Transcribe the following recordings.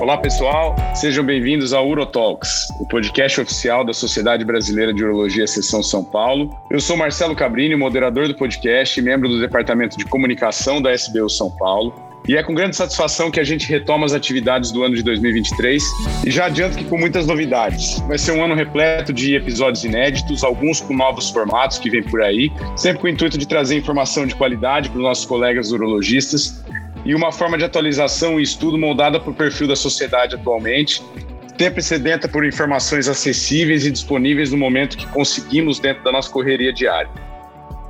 Olá, pessoal. Sejam bem-vindos ao UroTalks, o podcast oficial da Sociedade Brasileira de Urologia Seção São Paulo. Eu sou Marcelo Cabrini, moderador do podcast e membro do Departamento de Comunicação da SBU São Paulo. E é com grande satisfação que a gente retoma as atividades do ano de 2023 e já adianto que com muitas novidades. Vai ser um ano repleto de episódios inéditos, alguns com novos formatos que vem por aí, sempre com o intuito de trazer informação de qualidade para os nossos colegas urologistas e uma forma de atualização e estudo moldada para o perfil da sociedade atualmente, sempre sedenta por informações acessíveis e disponíveis no momento que conseguimos dentro da nossa correria diária.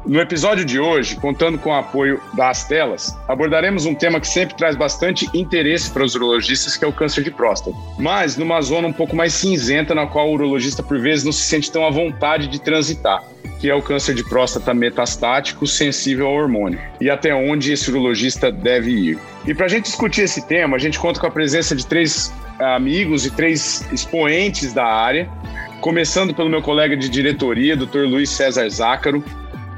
No episódio de hoje, contando com o apoio das telas, abordaremos um tema que sempre traz bastante interesse para os urologistas, que é o câncer de próstata. Mas numa zona um pouco mais cinzenta, na qual o urologista por vezes não se sente tão à vontade de transitar, que é o câncer de próstata metastático sensível ao hormônio, e até onde esse urologista deve ir. E para a gente discutir esse tema, a gente conta com a presença de três amigos e três expoentes da área, começando pelo meu colega de diretoria, Dr. Luiz César Zácaro,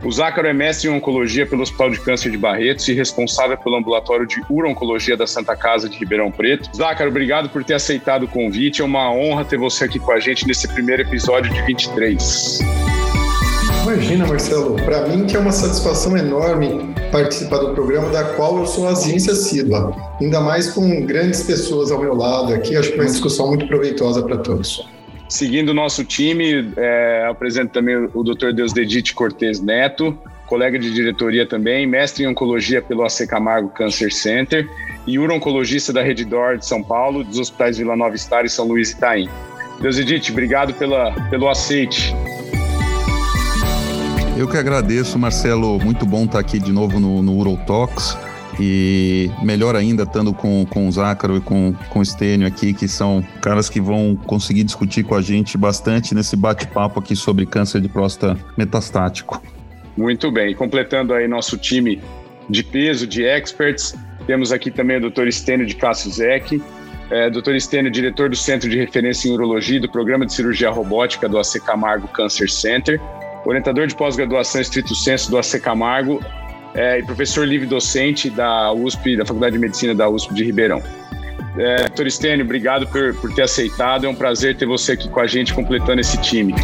o Zácaro é mestre em oncologia pelo Hospital de Câncer de Barretos e responsável pelo ambulatório de uro-oncologia da Santa Casa de Ribeirão Preto. Zácaro, obrigado por ter aceitado o convite. É uma honra ter você aqui com a gente nesse primeiro episódio de 23. Imagina, Marcelo, para mim que é uma satisfação enorme participar do programa da qual eu sou audiência assídua, ainda mais com grandes pessoas ao meu lado aqui, acho que é uma discussão muito proveitosa para todos. Seguindo o nosso time, é, apresento também o Dr. Deusdedite Cortez Neto, colega de diretoria também, mestre em oncologia pelo AC Camargo Cancer Center e uro-oncologista da Rede Dor de São Paulo, dos hospitais Vila Nova Star e São Luís Itaim. Deusdedite, obrigado pela, pelo aceite. Eu que agradeço, Marcelo. Muito bom estar aqui de novo no, no Urotalks. E melhor ainda, estando com, com o Zácaro e com, com o Stênio aqui, que são caras que vão conseguir discutir com a gente bastante nesse bate-papo aqui sobre câncer de próstata metastático. Muito bem. Completando aí nosso time de peso, de experts, temos aqui também o Dr. Stênio de Cássio Zec, é, Dr. Stênio, diretor do Centro de Referência em Urologia do Programa de Cirurgia Robótica do AC Camargo Cancer Center, orientador de pós-graduação estrito senso do AC Camargo é, e professor livre docente da USP, da Faculdade de Medicina da USP de Ribeirão. É, Doutor Stênio, obrigado por, por ter aceitado. É um prazer ter você aqui com a gente completando esse time.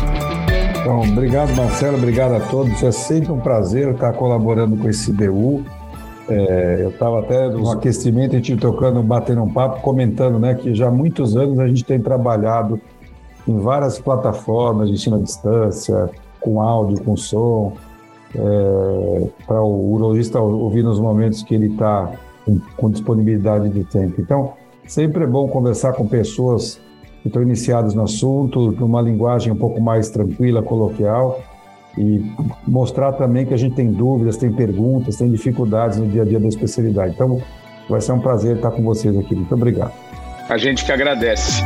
Bom, obrigado, Marcelo. Obrigado a todos. É sempre um prazer estar colaborando com esse BU. É, eu estava até no aquecimento, a gente tocando, batendo um papo, comentando né, que já há muitos anos a gente tem trabalhado em várias plataformas de ensino à distância, com áudio, com som, é, para o urologista ouvir nos momentos que ele está com, com, disponibilidade de tempo. Então, sempre é bom conversar com pessoas que estão iniciadas no assunto, numa linguagem um pouco mais tranquila, coloquial, e mostrar também que a gente tem dúvidas, tem perguntas, tem dificuldades no dia a dia da especialidade. Então, vai ser um prazer estar com vocês aqui. Muito obrigado. A gente que agradece.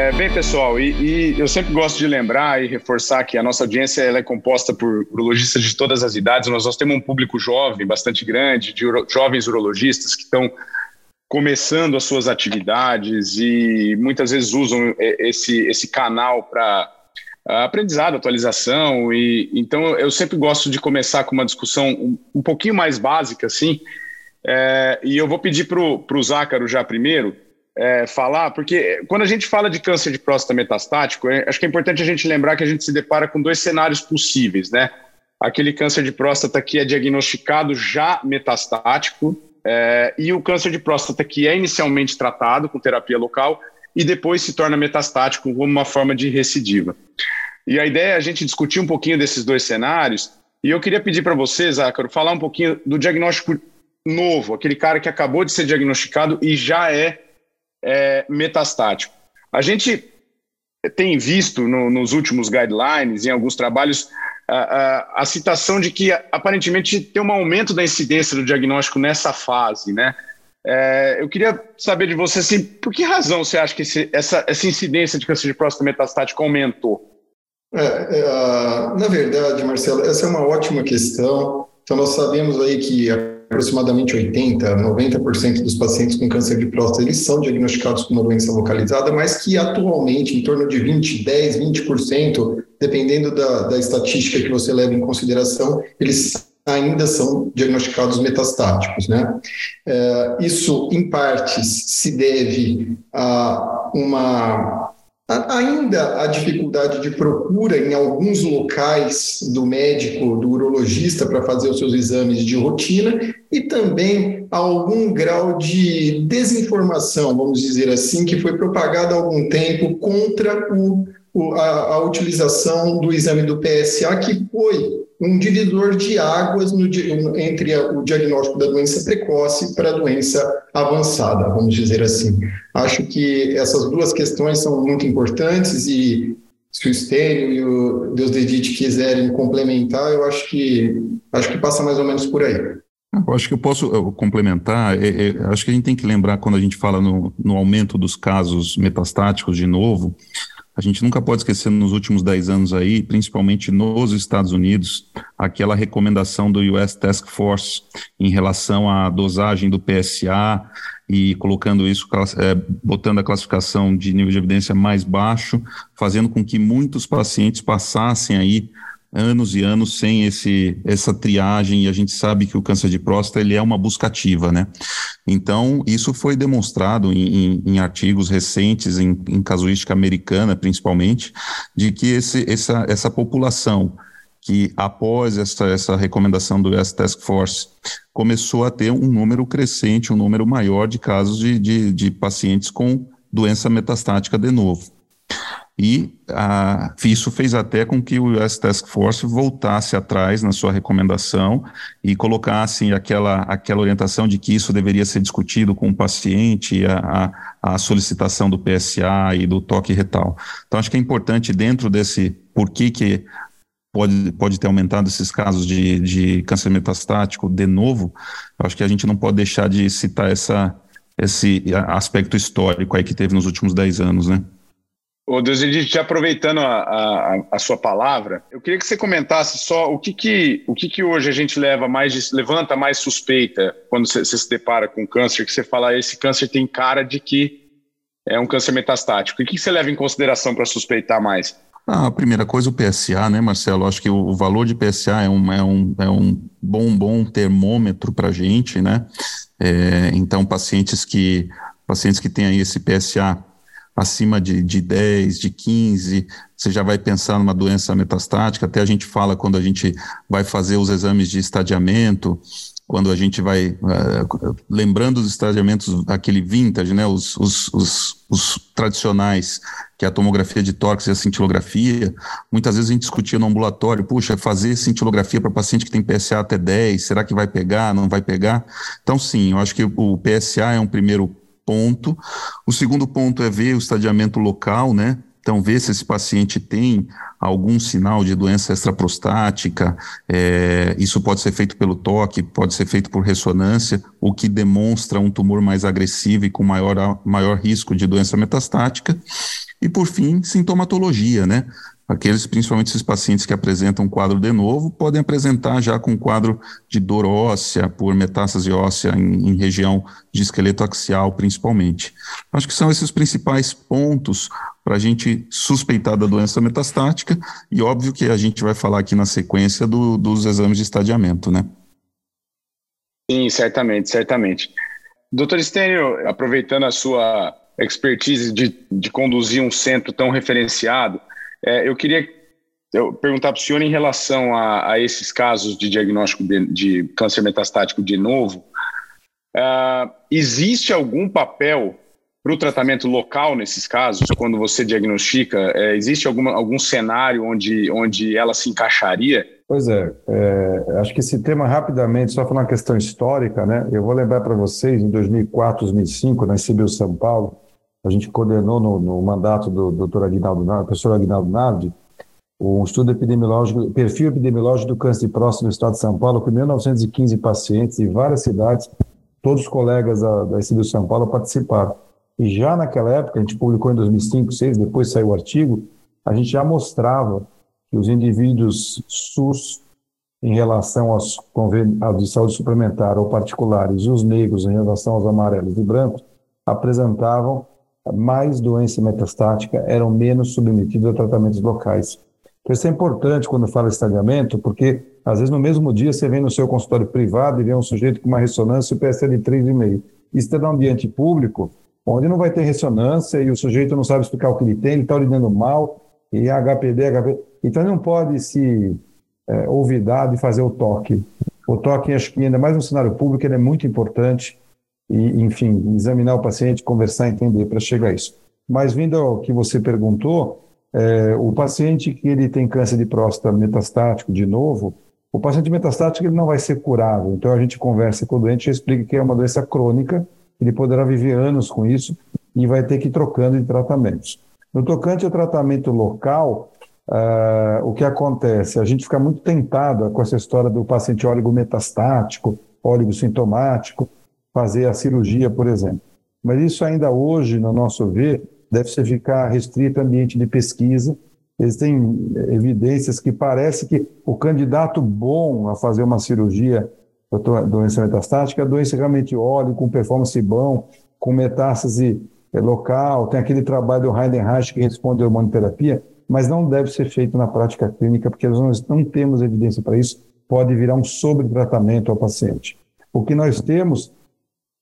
É, bem, pessoal, e, e, eu sempre gosto de lembrar e reforçar que a nossa audiência ela é composta por urologistas de todas as idades. Nós, nós temos um público jovem, bastante grande, de uro, jovens urologistas que estão começando as suas atividades e muitas vezes usam esse, esse canal para aprendizado, atualização. E então eu sempre gosto de começar com uma discussão um, um pouquinho mais básica, assim. É, e eu vou pedir para o Zácaro já primeiro é, falar, porque quando a gente fala de câncer de próstata metastático, é, acho que é importante a gente lembrar que a gente se depara com dois cenários possíveis, né? Aquele câncer de próstata que é diagnosticado já metastático é, e o câncer de próstata que é inicialmente tratado com terapia local e depois se torna metastático como uma forma de recidiva. E a ideia é a gente discutir um pouquinho desses dois cenários e eu queria pedir para vocês, Zácaro, falar um pouquinho do diagnóstico novo, aquele cara que acabou de ser diagnosticado e já é é, metastático. A gente tem visto no, nos últimos guidelines, em alguns trabalhos, a, a, a, citação de que aparentemente tem um aumento da incidência do diagnóstico nessa fase, né? É, eu queria saber de você, assim, por que razão você acha que esse, essa, essa incidência de câncer de próstata metastático aumentou? É, é, na verdade, Marcelo, essa é uma ótima questão. Então, nós sabemos aí que a aproximadamente 80, 90% dos pacientes com câncer de próstata eles são diagnosticados com uma doença localizada, mas que atualmente em torno de 20, 10, 20%, dependendo da, da estatística que você leva em consideração, eles ainda são diagnosticados metastáticos. Né? É, isso, em partes, se deve a uma ainda a dificuldade de procura em alguns locais do médico, do urologista, para fazer os seus exames de rotina, e também algum grau de desinformação, vamos dizer assim, que foi propagada há algum tempo contra o, a, a utilização do exame do PSA, que foi um divisor de águas no, entre o diagnóstico da doença precoce para a doença avançada, vamos dizer assim. Acho que essas duas questões são muito importantes e se o Estênio e o Deus Dedite quiserem complementar, eu acho que acho que passa mais ou menos por aí. Eu acho que eu posso complementar. É, é, acho que a gente tem que lembrar quando a gente fala no, no aumento dos casos metastáticos de novo, a gente nunca pode esquecer nos últimos 10 anos aí, principalmente nos Estados Unidos, aquela recomendação do US Task Force em relação à dosagem do PSA e colocando isso, é, botando a classificação de nível de evidência mais baixo, fazendo com que muitos pacientes passassem aí anos e anos sem esse, essa triagem e a gente sabe que o câncer de próstata ele é uma buscativa, né? Então, isso foi demonstrado em, em, em artigos recentes, em, em, casuística americana principalmente, de que esse, essa, essa população que após essa, essa recomendação do US Task Force começou a ter um número crescente, um número maior de casos de, de, de pacientes com doença metastática de novo. E a, isso fez até com que o US Task Force voltasse atrás na sua recomendação e colocasse aquela, aquela orientação de que isso deveria ser discutido com o paciente, a, a, a solicitação do PSA e do toque retal. Então, acho que é importante, dentro desse porquê que pode, pode ter aumentado esses casos de, de câncer metastático de novo, acho que a gente não pode deixar de citar essa, esse aspecto histórico aí que teve nos últimos 10 anos, né? Ô, Deus, já aproveitando a, a, a, sua palavra, eu queria que você comentasse só o que que, o que, que hoje a gente leva mais, levanta mais suspeita quando você, se depara com câncer, que você fala, esse câncer tem cara de que é um câncer metastático. O que, que você leva em consideração para suspeitar mais? Ah, a primeira coisa, o PSA, né, Marcelo? Acho que o, o valor de PSA é um, é um, é um bom, bom termômetro para a gente, né? É, então, pacientes que, pacientes que têm aí esse PSA acima de, de 10, de 15, você já vai pensar numa doença metastática. Até a gente fala quando a gente vai fazer os exames de estadiamento, quando a gente vai uh, lembrando os estadiamentos, aquele vintage, né, os, os, os, os, tradicionais, que é a tomografia de tórax e a cintilografia, muitas vezes a gente discutia no ambulatório, puxa, fazer cintilografia para paciente que tem PSA até 10, será que vai pegar, não vai pegar? Então, sim, eu acho que o PSA é um primeiro ponto. O segundo ponto é ver o estadiamento local, né? Então, ver se esse paciente tem algum sinal de doença extraprostática. É, isso pode ser feito pelo toque, pode ser feito por ressonância, o que demonstra um tumor mais agressivo e com maior, maior risco de doença metastática. E, por fim, sintomatologia, né? Aqueles, principalmente esses pacientes que apresentam um quadro de novo, podem apresentar já com quadro de dor óssea, por metástase óssea em, em região de esqueleto axial, principalmente. Acho que são esses principais pontos para a gente suspeitar da doença metastática, e óbvio que a gente vai falar aqui na sequência do, dos exames de estadiamento, né? Sim, certamente, certamente. Doutor Stênio, aproveitando a sua expertise de, de conduzir um centro tão referenciado, é, eu queria eu perguntar para o senhor em relação a, a, esses casos de diagnóstico de, de câncer metastático de novo. Uh, existe algum papel para o tratamento local nesses casos, quando você diagnostica? É, existe alguma, algum cenário onde, onde ela se encaixaria? Pois é, é, acho que esse tema rapidamente, só falando uma questão histórica, né? Eu vou lembrar para vocês, em 2004, 2005, na ICBU São Paulo, a gente coordenou no, no mandato do Dr. Aguinaldo, professor Aguinaldo Nardi, um estudo epidemiológico, perfil epidemiológico do câncer de próstata no estado de São Paulo, com 1.915 pacientes em várias cidades, todos os colegas da, da de São Paulo participaram. E já naquela época, a gente publicou em 2005, 2006, depois saiu o artigo, a gente já mostrava que os indivíduos SUS, em relação aos convênios de saúde suplementar ou particulares, e os negros em relação aos amarelos e brancos, apresentavam mais doença metastática eram menos submetidos a tratamentos locais. Então, isso é importante quando fala estadiamento, porque Às vezes, no mesmo dia, você vem no seu consultório privado e vê um sujeito com uma ressonância e o PSA de 3,5. Isso está num ambiente público, onde não vai ter ressonância e o sujeito não sabe explicar o que ele tem, ele está urinando mal, e HPD, HPD. Então, não pode se é, olvidar de fazer o toque. O toque, acho que ainda mais no cenário público, ele é muito importante. E, enfim, examinar o paciente, conversar, entender para chegar a isso. Mas vindo ao que você perguntou, é, o paciente que ele tem câncer de próstata metastático, de novo, o paciente metastático ele não vai ser curável. Então a gente conversa com o doente e explica que é uma doença crônica, ele poderá viver anos com isso e vai ter que ir trocando de tratamentos. No tocante ao tratamento local, uh, o que acontece? A gente fica muito tentado com essa história do paciente óligo metastático, óligo sintomático, fazer a cirurgia, por exemplo. Mas isso ainda hoje, no nosso ver, deve ser ficar restrito ao ambiente de pesquisa. Existem evidências que parece que o candidato bom a fazer uma cirurgia para doença metastática é a doença realmente óleo, com performance bom, com metástase é, local, tem aquele trabalho do Heidenreich que responde à hormonoterapia, mas não deve ser feito na prática clínica, porque nós não temos evidência para isso, pode virar um sobretratamento ao paciente. O que nós temos,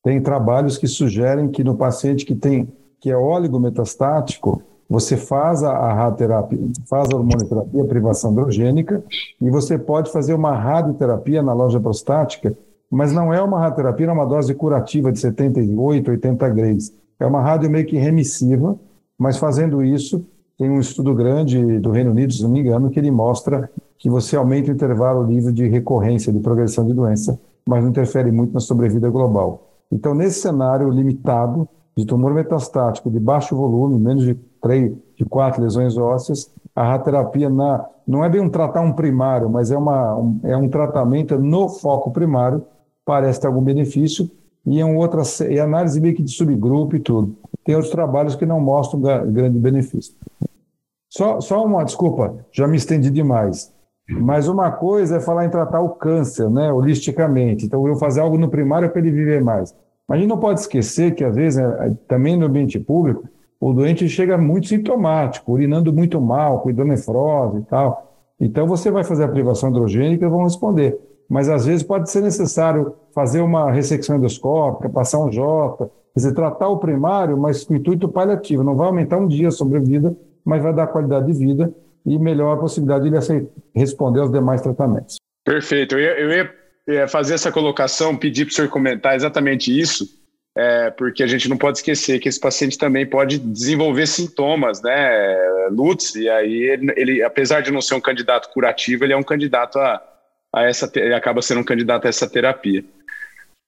tem trabalhos que sugerem que no paciente que tem que é oligometastático, você faz a, a radioterapia, faz a hormonoterapia, a privação androgênica, e você pode fazer uma radioterapia na loja prostática, mas não é uma radioterapia é uma dose curativa de 78, 80 graus. É uma rádio meio que remissiva, mas fazendo isso, tem um estudo grande do Reino Unido, se não me engano, que ele mostra que você aumenta o intervalo livre de recorrência, de progressão de doença, mas não interfere muito na sobrevida global. Então, nesse cenário limitado, de tumor metastático de baixo volume, menos de três, de quatro lesões ósseas, a radioterapia na, não é bem um tratar um primário, mas é, uma, um, é um tratamento no foco primário, parece ter algum benefício, e é um outra é análise meio que de subgrupo e tudo. Tem outros trabalhos que não mostram grande benefício. Só, só uma desculpa, já me estendi demais. Mas uma coisa é falar em tratar o câncer, né, holisticamente. Então, eu fazer algo no primário para ele viver mais. Mas a gente não pode esquecer que, às vezes, é, também no ambiente público, o doente chega muito sintomático, urinando muito mal, com hidronefrose e tal. Então, você vai fazer a privação androgênica e vão responder. Mas, às vezes, pode ser necessário fazer uma ressecção endoscópica, passar um J, quer dizer, tratar o primário, mas com intuito paliativo. Não vai aumentar um dia a sobrevida, mas vai dar qualidade de vida e melhor a possibilidade de ele responder aos demais tratamentos. Perfeito. Eu ia, eu ia fazer essa colocação, pedir para o senhor comentar exatamente isso, é, porque a gente não pode esquecer que esse paciente também pode desenvolver sintomas, né, Lutz, e aí ele, ele, apesar de não ser um candidato curativo, ele é um candidato a, a essa, ele acaba sendo um candidato a essa terapia.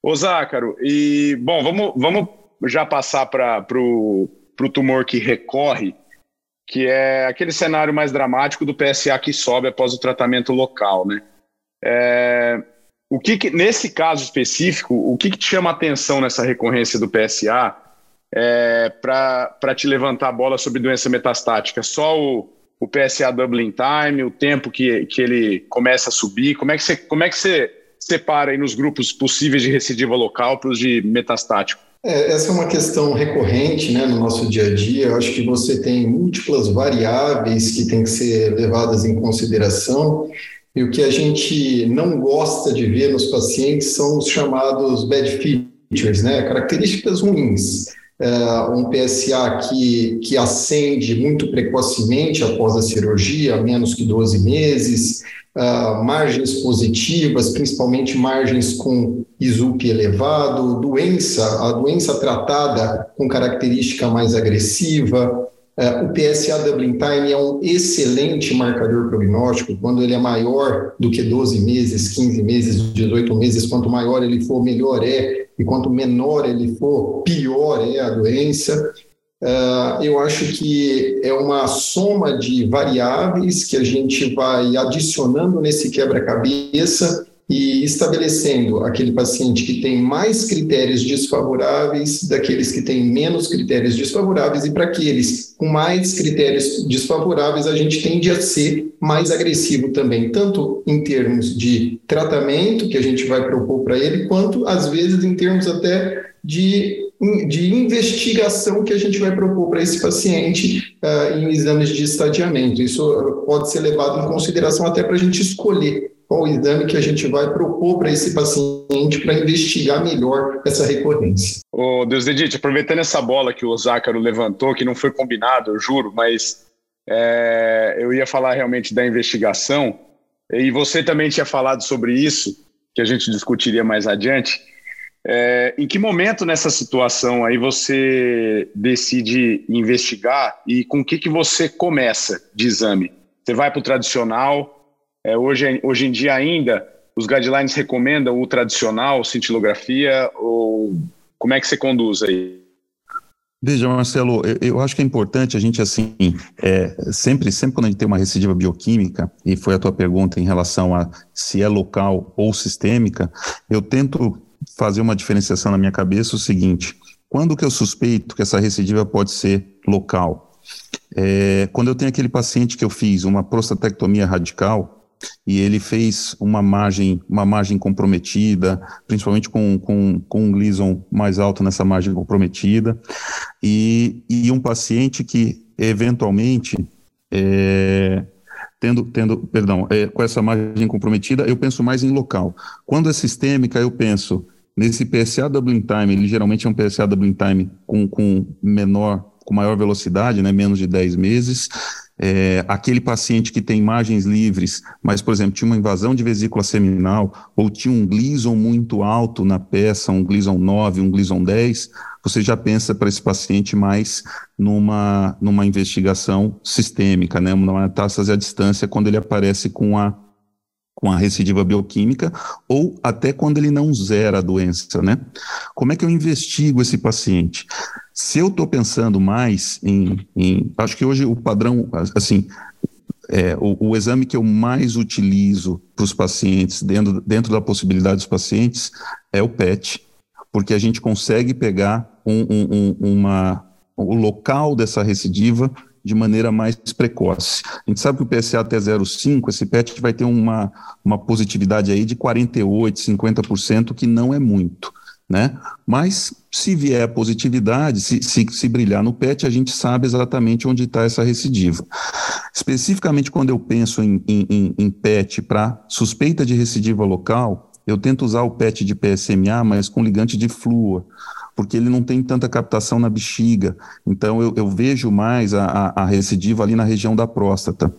Ô Zácaro, e bom, vamos, vamos já passar para o tumor que recorre, que é aquele cenário mais dramático do PSA que sobe após o tratamento local, né? É, o que, que nesse caso específico, o que, que, te chama a atenção nessa recorrência do PSA é, para te levantar a bola sobre doença metastática? Só o, o PSA doubling time, o tempo que, que ele começa a subir? Como é que você, como é que você separa aí nos grupos possíveis de recidiva local para os de metastático? É, essa é uma questão recorrente né, no nosso dia a dia. Eu acho que você tem múltiplas variáveis que têm que ser levadas em consideração e o que a gente não gosta de ver nos pacientes são os chamados bad features, né? características ruins. Uh, um PSA que, que acende muito precocemente após a cirurgia, menos que 12 meses, uh, margens positivas, principalmente margens com ISUP elevado, doença, a doença tratada com característica mais agressiva, o PSA Dublin Time é um excelente marcador prognóstico, quando ele é maior do que 12 meses, 15 meses, 18 meses, quanto maior ele for, melhor é, e quanto menor ele for, pior é a doença. Uh, eu acho que é uma soma de variáveis que a gente vai adicionando nesse quebra-cabeça e estabelecendo aquele paciente que tem mais critérios desfavoráveis daqueles que têm menos critérios desfavoráveis, e para aqueles com mais critérios desfavoráveis, a gente tende a ser mais agressivo também, tanto em termos de tratamento que a gente vai propor para ele, quanto às vezes em termos até de, de investigação que a gente vai propor para esse paciente uh, em exames de estadiamento. Isso pode ser levado em consideração até para a gente escolher qual o exame que a gente vai propor para esse paciente para investigar melhor essa recorrência. Ô, Deus Edith, aproveitando essa bola que o Zácaro levantou, que não foi combinado, eu juro, mas é, eu ia falar realmente da investigação, e você também tinha falado sobre isso, que a gente discutiria mais adiante. É, em que momento nessa situação aí você decide investigar e com o que, que você começa de exame? Você vai para o tradicional? É, hoje, hoje em dia ainda os guidelines recomendam o tradicional, cintilografia, ou como é que você conduz aí? Veja, Marcelo, eu, eu, acho que é importante a gente, assim, é, sempre, sempre quando a gente tem uma recidiva bioquímica, e foi a tua pergunta em relação a se é local ou sistêmica, eu tento fazer uma diferenciação na minha cabeça o seguinte: quando que eu suspeito que essa recidiva pode ser local? É, quando eu tenho aquele paciente que eu fiz uma prostatectomia radical e ele fez uma margem, uma margem comprometida, principalmente com, com, com um Gleason mais alto nessa margem comprometida, e, e um paciente que eventualmente é, tendo, tendo, perdão, é, com essa margem comprometida, eu penso mais em local. Quando é sistêmica, eu penso nesse PSA doubling time, ele geralmente é um PSA doubling time com, com menor, com maior velocidade, né, menos de 10 meses, é, aquele paciente que tem margens livres, mas, por exemplo, tinha uma invasão de vesícula seminal ou tinha um Gleason muito alto na peça, um Gleason 9, um Gleason 10, você já pensa para esse paciente mais numa, numa investigação sistêmica, né, uma metástase à distância, quando ele aparece com a com a recidiva bioquímica, ou até quando ele não zera a doença, né? Como é que eu investigo esse paciente? Se eu estou pensando mais em, em, Acho que hoje o padrão, assim, é, o, o, exame que eu mais utilizo para os pacientes, dentro, dentro da possibilidade dos pacientes, é o PET, porque a gente consegue pegar um, um, um, uma, o local dessa recidiva de maneira mais precoce. A gente sabe que o PSA até 0,5, esse PET vai ter uma, uma positividade aí de 48%, 50%, que não é muito né? Mas se vier positividade, se, se, se, brilhar no PET, a gente sabe exatamente onde está essa recidiva. Especificamente quando eu penso em, em, em PET para suspeita de recidiva local, eu tento usar o PET de PSMA, mas com ligante de flúor, porque ele não tem tanta captação na bexiga. Então eu, eu vejo mais a, a, a, recidiva ali na região da próstata.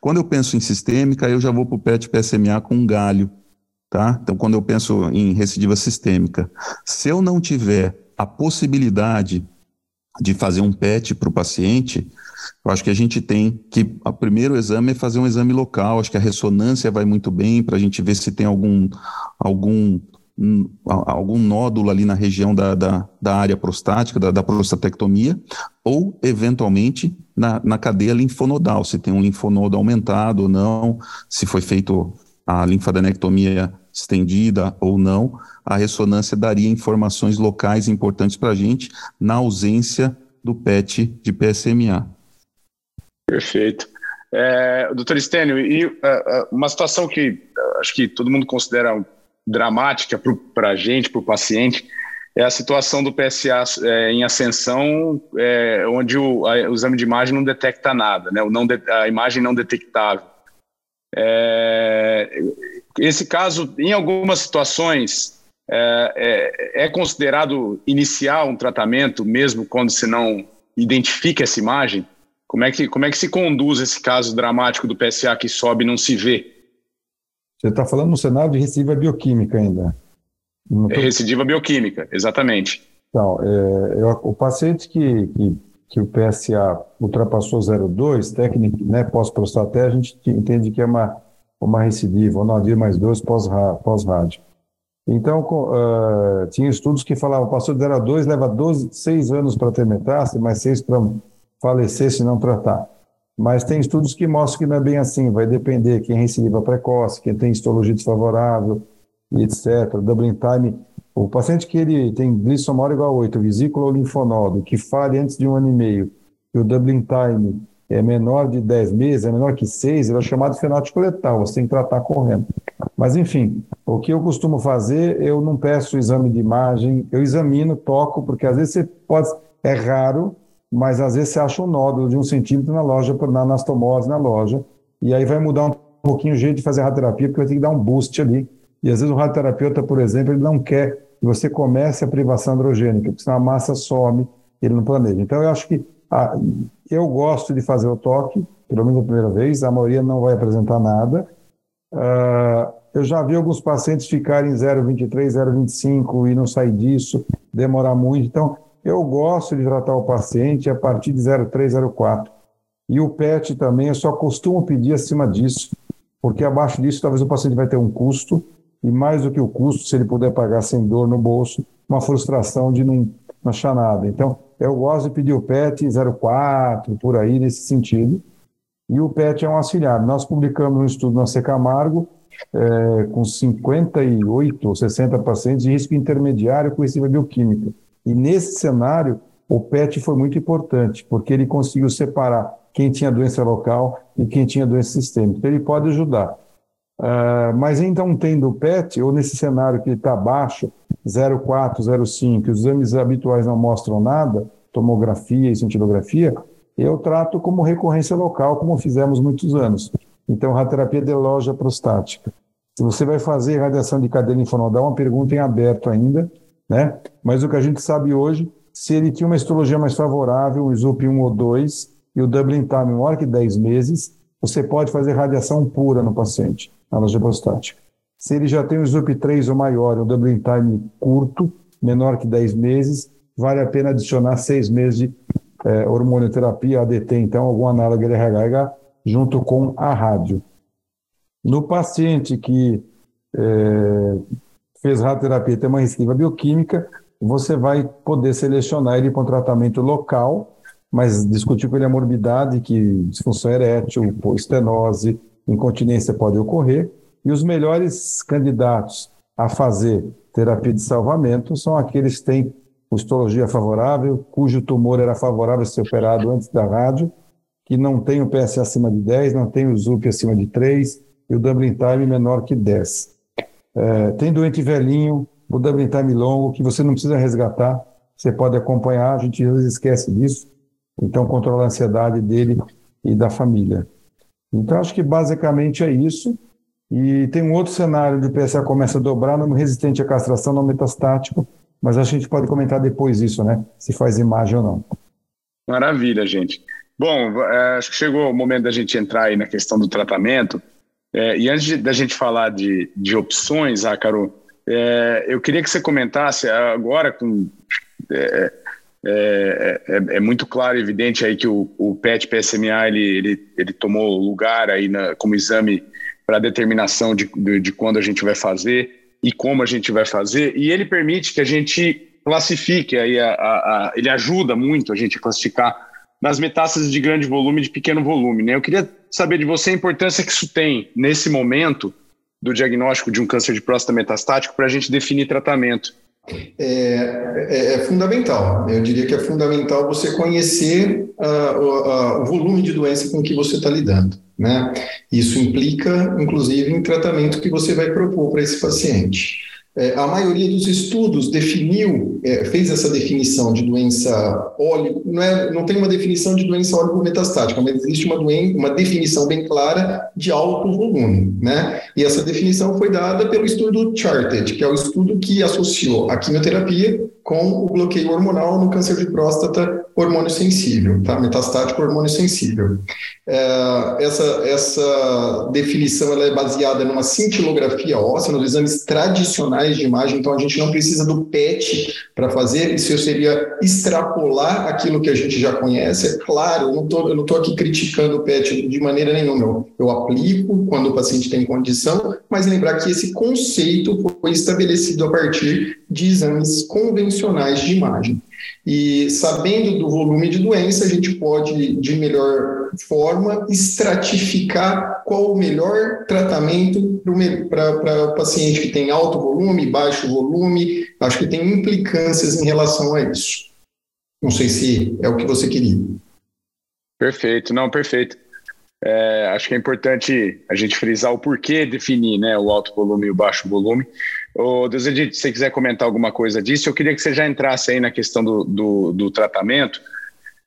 Quando eu penso em sistêmica, eu já vou para o PET PSMA com galho Tá? Então, quando eu penso em recidiva sistêmica, se eu não tiver a possibilidade de fazer um PET para o paciente, eu acho que a gente tem que. O primeiro exame é fazer um exame local. Acho que a ressonância vai muito bem para a gente ver se tem algum, algum, um, algum nódulo ali na região da, da, da área prostática, da, da, prostatectomia, ou, eventualmente, na, na cadeia linfonodal, se tem um linfonodo aumentado ou não, se foi feito a linfadenectomia estendida ou não, a ressonância daria informações locais importantes para a gente na ausência do PET de PSMA. Perfeito. É, doutor Estênio, e uh, uma situação que uh, acho que todo mundo considera dramática para a gente, para o paciente, é a situação do PSA é, em ascensão, é, onde o, a, o, exame de imagem não detecta nada, né? o não de, a imagem não detectável. É, esse caso, em algumas situações, é, é, é, considerado iniciar um tratamento, mesmo quando se não identifica essa imagem? Como é que, como é que se conduz esse caso dramático do PSA que sobe e não se vê? Você está falando no cenário de recidiva bioquímica ainda. Tô... É recidiva bioquímica, exatamente. Então, é, eu, o paciente que, que, que, o PSA ultrapassou 0,2, técnica, né, pós-prostaté, a gente entende que é uma uma recidiva, ou NODIR mais dois pós-rádio. Então, uh, tinha estudos que falavam, passou de 0 a 2, leva 12, 6 anos para ter metástase, mais 6 para falecer se não tratar. Mas tem estudos que mostram que não é bem assim, vai depender quem é recidiva precoce, quem tem histologia desfavorável, etc. Doubling time, o paciente que ele tem Gleason maior igual a 8, vesícula ou linfonodo, que fale antes de um ano e meio, e o doubling time é menor de 10 meses, é menor que 6, ele é chamado de fenótipo letal, você tem que tratar correndo. Mas, enfim, o que eu costumo fazer, eu não peço exame de imagem, eu examino, toco, porque às vezes você pode, é raro, mas às vezes você acha um nódulo de um centímetro na loja, na anastomose na loja, e aí vai mudar um pouquinho o jeito de fazer radioterapia, porque vai ter que dar um boost ali. E às vezes o radioterapeuta, por exemplo, ele não quer que você comece a privação androgênica, porque senão a massa some, ele não planeja. Então eu acho que ah, eu gosto de fazer o toque, pelo menos a primeira vez, a maioria não vai apresentar nada. Uh, eu já vi alguns pacientes ficarem 0,23, 0,25 e não sair disso, demorar muito. Então, eu gosto de tratar o paciente a partir de 0,3, 0,4. E o PET também, eu só costumo pedir acima disso, porque abaixo disso talvez o paciente vai ter um custo, e mais do que o custo, se ele puder pagar sem dor no bolso, uma frustração de não achar nada. Então, eu gosto de pedir o PET 04, por aí, nesse sentido. E o PET é um auxiliar. Nós publicamos um estudo na Secamargo é, com 58 ou 60 pacientes de risco intermediário com recidiva bioquímica. E nesse cenário, o PET foi muito importante, porque ele conseguiu separar quem tinha doença local e quem tinha doença sistêmica. Então, ele pode ajudar. Uh, mas então, tendo o PET, ou nesse cenário que está baixo, 0,4, 0,5, os exames habituais não mostram nada, tomografia e cintilografia, eu trato como recorrência local, como fizemos muitos anos. Então, radioterapia de loja prostática. Se você vai fazer radiação de cadeia linfonodal, uma pergunta em aberto ainda, né? Mas o que a gente sabe hoje, se ele tinha uma histologia mais favorável, o ISUP 1 ou 2, e o doubling time maior que 10 meses, você pode fazer radiação pura no paciente, na loja prostática. Se ele já tem o SUP 3 ou maior, o doubling time curto, menor que 10 meses, vale a pena adicionar 6 meses de é, hormonioterapia, ADT, então, algum análogo RH, junto com a rádio. No paciente que é, fez radioterapia e tem uma recidiva bioquímica, você vai poder selecionar ele para um tratamento local, mas discutir com ele a morbidade, que disfunção erétil, estenose, incontinência pode ocorrer, e os melhores candidatos a fazer terapia de salvamento são aqueles que têm histologia favorável, cujo tumor era favorável a ser operado antes da rádio, que não tem o PSA acima de 10, não tem o ZUP acima de 3 e o doubling time menor que 10. É, tem doente velhinho, o doubling time longo, que você não precisa resgatar, você pode acompanhar, a gente às vezes esquece disso, então controla a ansiedade dele e da família. Então acho que basicamente é isso. E tem um outro cenário de PSA começa a dobrar, não resistente à castração, não metastático, mas a gente pode comentar depois isso, né? Se faz imagem ou não. Maravilha, gente. Bom, é, acho que chegou o momento da gente entrar aí na questão do tratamento. É, e antes de, da gente falar de, de opções, Ácaro, é, eu queria que você comentasse agora com. É, é, é, é, muito claro e evidente aí que o, o PET PSMA ele, ele, ele tomou lugar aí na, como exame para determinação de, de, de quando a gente vai fazer e como a gente vai fazer, e ele permite que a gente classifique, aí a, a, a, ele ajuda muito a gente a classificar nas metástases de grande volume e de pequeno volume. Né? Eu queria saber de você a importância que isso tem nesse momento do diagnóstico de um câncer de próstata metastático para a gente definir tratamento. É, é, é, fundamental. Eu diria que é fundamental você conhecer uh, o, o volume de doença com que você está lidando. Né? Isso implica, inclusive, em tratamento que você vai propor para esse paciente. É, a maioria dos estudos definiu, é, fez essa definição de doença óleo, não, é, não tem uma definição de doença óleo metastática, mas existe uma, doen uma definição bem clara de alto volume, né? E essa definição foi dada pelo estudo Charted, que é o estudo que associou a quimioterapia com o bloqueio hormonal no câncer de próstata hormônio sensível, tá? Metastático hormônio sensível. É, essa, essa definição ela é baseada numa cintilografia óssea, nos exames tradicionais de imagem, então a gente não precisa do PET para fazer, isso seria extrapolar aquilo que a gente já conhece. É claro, eu não estou aqui criticando o PET de maneira nenhuma, eu, eu aplico quando o paciente tem condição, mas lembrar que esse conceito foi estabelecido a partir de exames convencionais de imagem. E sabendo do volume de doença, a gente pode, de melhor forma, estratificar qual o melhor tratamento para o paciente que tem alto volume, baixo volume. Acho que tem implicâncias em relação a isso. Não sei se é o que você queria. Perfeito, não, perfeito. É, acho que é importante a gente frisar o porquê definir né, o alto volume e o baixo volume. Ô, Deus se você quiser comentar alguma coisa disso, eu queria que você já entrasse aí na questão do, do, do tratamento.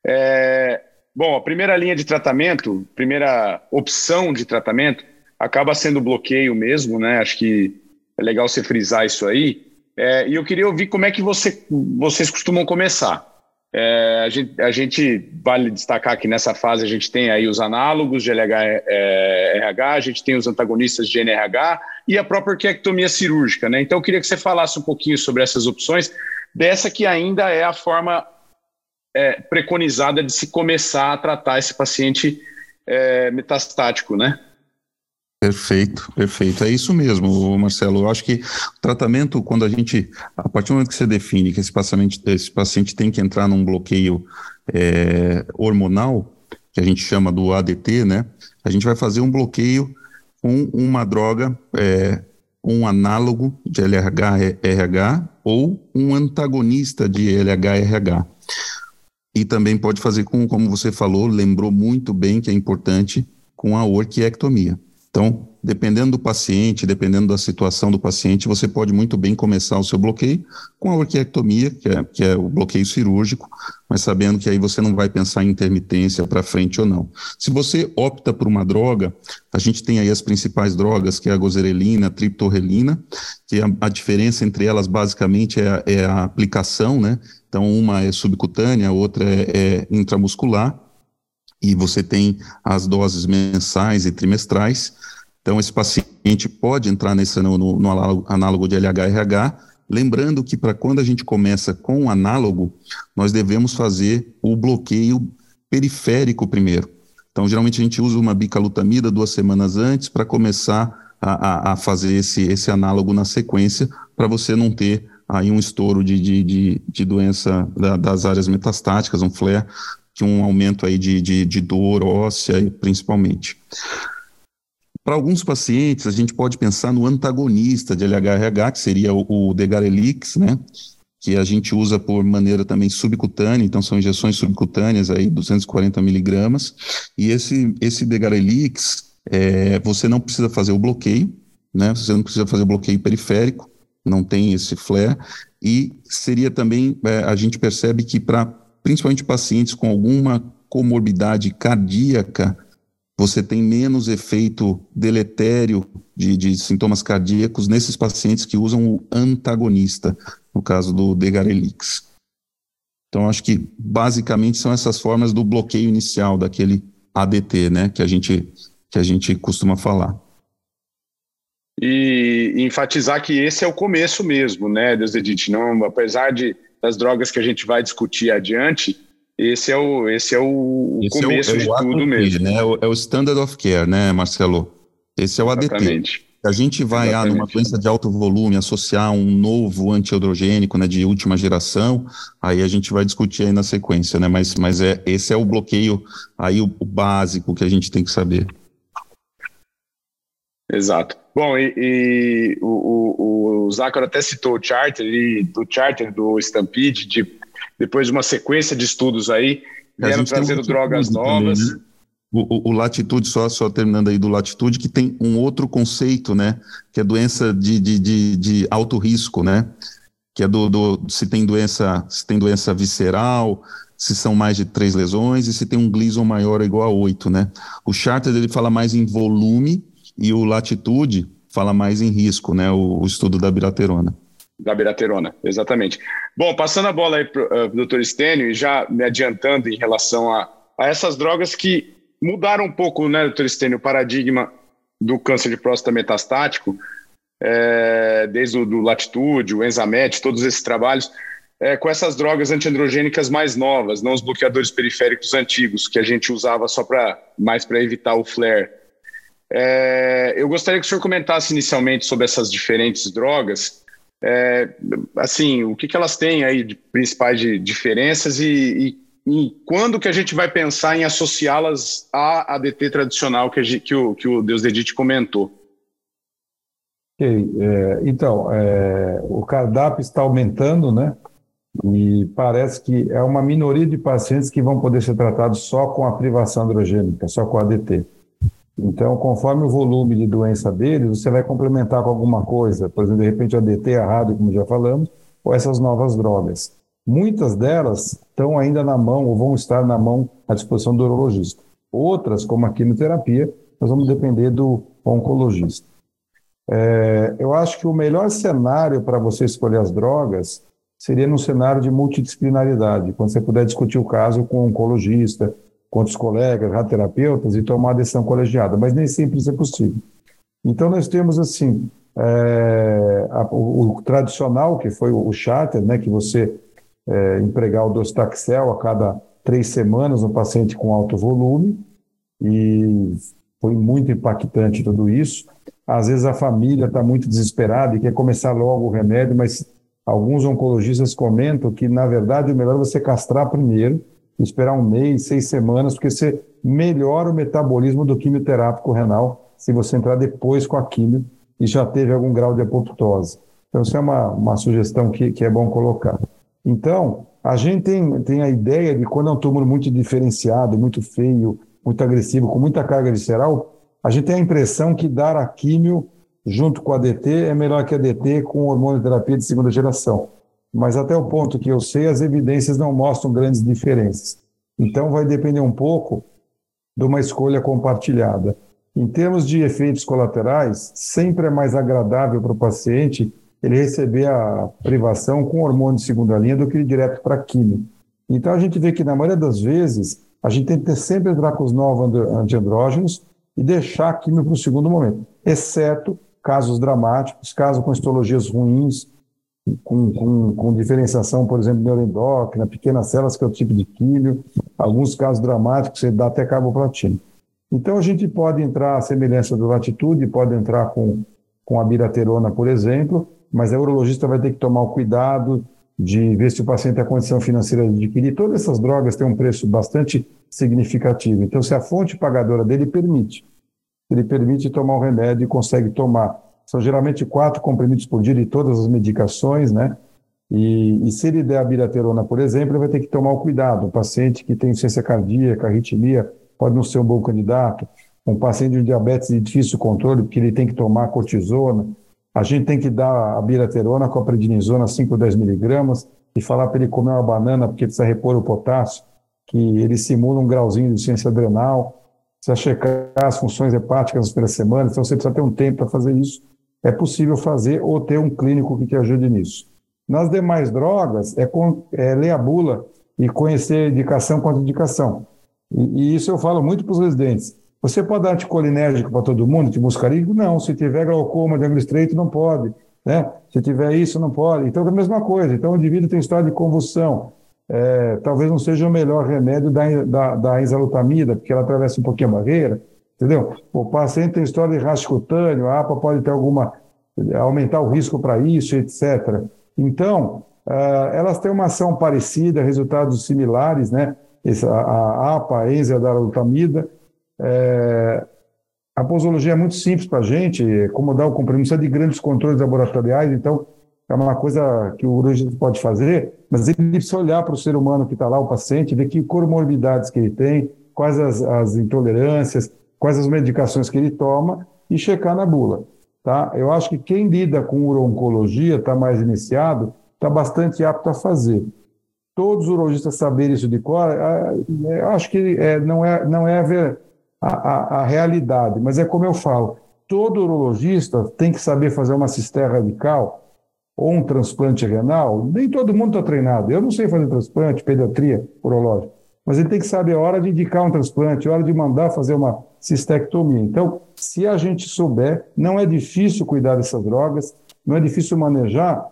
É, bom, a primeira linha de tratamento, primeira opção de tratamento acaba sendo bloqueio mesmo, né? Acho que é legal você frisar isso aí. É, e eu queria ouvir como é que você, vocês costumam começar. É, a, gente, a, gente, vale destacar que nessa fase a gente tem aí os análogos de LH-RH, é, a gente tem os antagonistas de NRH e a própria orquiectomia cirúrgica, né? Então eu queria que você falasse um pouquinho sobre essas opções, dessa que ainda é a forma é, preconizada de se começar a tratar esse paciente é, metastático, né? Perfeito, perfeito. É isso mesmo, Marcelo. Eu acho que o tratamento, quando a gente, a partir do momento que você define que esse paciente, esse paciente tem que entrar num bloqueio é, hormonal, que a gente chama do ADT, né? A gente vai fazer um bloqueio com uma droga, é, um análogo de LH-RH ou um antagonista de LH-RH. E também pode fazer com, como você falou, lembrou muito bem que é importante, com a orquiectomia. Então, dependendo do paciente, dependendo da situação do paciente, você pode muito bem começar o seu bloqueio com a orquiectomia, que é, que é o bloqueio cirúrgico, mas sabendo que aí você não vai pensar em intermitência para frente ou não. Se você opta por uma droga, a gente tem aí as principais drogas, que é a gozerelina, a triptorelina, que a, a diferença entre elas basicamente é, é, a aplicação, né? Então, uma é subcutânea, a outra é, é intramuscular, e você tem as doses mensais e trimestrais. Então, esse paciente pode entrar nesse, no, no, análogo de LH-RH, lembrando que para quando a gente começa com o análogo, nós devemos fazer o bloqueio periférico primeiro. Então, geralmente a gente usa uma bicalutamida duas semanas antes para começar a, a, a, fazer esse, esse análogo na sequência, para você não ter aí um estouro de, de, de, de doença da, das áreas metastáticas, um flare, que um aumento aí de, de, de dor óssea, principalmente. Para alguns pacientes, a gente pode pensar no antagonista de LHRH, que seria o, o Degarelix, né? Que a gente usa por maneira também subcutânea, então são injeções subcutâneas aí, 240 miligramas. E esse, esse Degarelix, é, você não precisa fazer o bloqueio, né? Você não precisa fazer o bloqueio periférico, não tem esse flare. E seria também, é, a gente percebe que para principalmente pacientes com alguma comorbidade cardíaca, você tem menos efeito deletério de, de, sintomas cardíacos nesses pacientes que usam o antagonista, no caso do Degarelix. Então, acho que basicamente são essas formas do bloqueio inicial daquele ADT, né, que a gente, que a gente costuma falar. E enfatizar que esse é o começo mesmo, né, Deus Edith, não, apesar de das drogas que a gente vai discutir adiante, esse é o, esse é o esse começo é o, é o de tudo mesmo. Né? É o standard of care, né, Marcelo? Esse é o Exatamente. ADT. A gente vai ah, numa doença de alto volume associar um novo antiandrogênico, né, de última geração, aí a gente vai discutir aí na sequência, né? Mas, mas é esse é o bloqueio aí o, o básico que a gente tem que saber. Exato. Bom, e, e o, o, o Zácaro até citou o Charter, e do Charter, do Stampede, de, depois de uma sequência de estudos aí, vieram trazendo drogas novas. Também, né? O, o, o, Latitude, só, só terminando aí do Latitude, que tem um outro conceito, né? Que é doença de, de, de, de alto risco, né? Que é do, do, se tem doença, se tem doença visceral, se são mais de três lesões e se tem um Gleason maior ou igual a oito, né? O Charter ele fala mais em volume e o Latitude fala mais em risco, né? O, o estudo da biraterona. Da biraterona, exatamente. Bom, passando a bola aí para o uh, doutor Stênio e já me adiantando em relação a, a essas drogas que mudaram um pouco, né, doutor Stênio, o paradigma do câncer de próstata metastático, é, desde o do Latitude, o Enzamet, todos esses trabalhos, é, com essas drogas antiandrogênicas mais novas, não os bloqueadores periféricos antigos, que a gente usava só para mais para evitar o flare. É, eu gostaria que o senhor comentasse inicialmente sobre essas diferentes drogas. É, assim, o que, que elas têm aí de principais de diferenças e, e, e, quando que a gente vai pensar em associá-las à ADT tradicional que, gente, que, o, que o Deus Dedite comentou? Ok, é, então, é, o cardápio está aumentando, né? E parece que é uma minoria de pacientes que vão poder ser tratados só com a privação androgênica, só com a ADT. Então, conforme o volume de doença deles, você vai complementar com alguma coisa, por exemplo, de repente a DT, a rádio, como já falamos, ou essas novas drogas. Muitas delas estão ainda na mão ou vão estar na mão à disposição do urologista. Outras, como a quimioterapia, nós vamos depender do, oncologista. É, eu acho que o melhor cenário para você escolher as drogas seria num cenário de multidisciplinaridade, quando você puder discutir o caso com um oncologista, com outros colegas, radioterapeutas e tomar a decisão colegiada, mas nem sempre isso é possível. Então, nós temos, assim, é, a, o, o, tradicional, que foi o, o charter, né, que você é, empregar o docetaxel a cada três semanas no paciente com alto volume, e foi muito impactante tudo isso. Às vezes a família está muito desesperada e quer começar logo o remédio, mas alguns oncologistas comentam que, na verdade, o melhor é você castrar primeiro, esperar um mês, seis semanas, porque você melhora o metabolismo do quimioterápico renal se você entrar depois com a quimio e já teve algum grau de apoptose. Então, isso é uma, uma sugestão que, que é bom colocar. Então, a gente tem, tem a ideia de quando é um tumor muito diferenciado, muito feio, muito agressivo, com muita carga visceral, a gente tem a impressão que dar a químio junto com a DT é melhor que a DT com hormonioterapia de segunda geração. Mas até o ponto que eu sei, as evidências não mostram grandes diferenças. Então vai depender um pouco de uma escolha compartilhada. Em termos de efeitos colaterais, sempre é mais agradável para o paciente ele receber a privação com hormônio de segunda linha do que ir direto para químio. Então a gente vê que na maioria das vezes a gente tem que sempre entrar com os novos antiandrógenos e deixar a químio para o segundo momento, exceto casos dramáticos, casos com histologias ruins, com, com, com diferenciação, por exemplo, neuroendócrina, pequenas células, que é o tipo de químio, alguns casos dramáticos, você dá até carboplatina. Então, a gente pode entrar à semelhança do latitude, pode entrar com, com a biraterona, por exemplo, mas a urologista vai ter que tomar o cuidado de ver se o paciente tem a condição financeira de adquirir. Todas essas drogas têm um preço bastante significativo. Então, se a fonte pagadora dele permite, ele permite tomar o remédio e consegue tomar. São geralmente quatro comprimidos por dia de todas as medicações, né? E, e se ele der a biraterona, por exemplo, ele vai ter que tomar o cuidado. Um paciente que tem insuficiência cardíaca, arritmia, pode não ser um bom candidato. Um paciente de diabetes de difícil controle, porque ele tem que tomar cortisona. A gente tem que dar a biraterona com a prednisona 5 ou 10 miligramas e falar para ele comer uma banana, porque precisa repor o potássio que ele simula um grauzinho de ciência adrenal, precisa checar as funções hepáticas nas primeiras semanas, então você precisa ter um tempo para fazer isso. É possível fazer ou ter um clínico que te ajude nisso. Nas demais drogas, é, com, é ler a bula e conhecer indicação contra indicação. E, e isso eu falo muito para os residentes. Você pode dar anticolinérgico para todo mundo, de muscarínico? Não. Se tiver glaucoma de ângulo estreito, não pode. Né? Se tiver isso, não pode. Então é a mesma coisa. Então o indivíduo tem história de convulsão é, talvez não seja o melhor remédio da, da, da porque ela atravessa um pouquinho a barreira, entendeu? O paciente tem história de rastro cutâneo, a APA pode ter alguma, aumentar o risco para isso, etc. Então, uh, elas têm uma ação parecida, resultados similares, né? Essa, a, APA, a enzalutamida, é, a posologia é muito simples para a gente, como dar o comprimido, precisa de grandes controles laboratoriais, então é uma coisa que o urologista pode fazer, mas ele precisa olhar para o ser humano que está lá, o paciente, ver que comorbidades que ele tem, quais as, as intolerâncias, quais as medicações que ele toma e checar na bula. Tá? Eu acho que quem lida com uro-oncologia, está mais iniciado, está bastante apto a fazer. Todos os urologistas saberem isso de cor, é, é, eu acho que é, não é, não é a, a, a realidade, mas é como eu falo, todo urologista tem que saber fazer uma cisterna radical ou um transplante renal, nem todo mundo está treinado. Eu não sei fazer transplante, pediatria, urológico, mas ele tem que saber a hora de indicar um transplante, a hora de mandar fazer uma cistectomia. Então, se a gente souber, não é difícil cuidar dessas drogas, não é difícil manejar,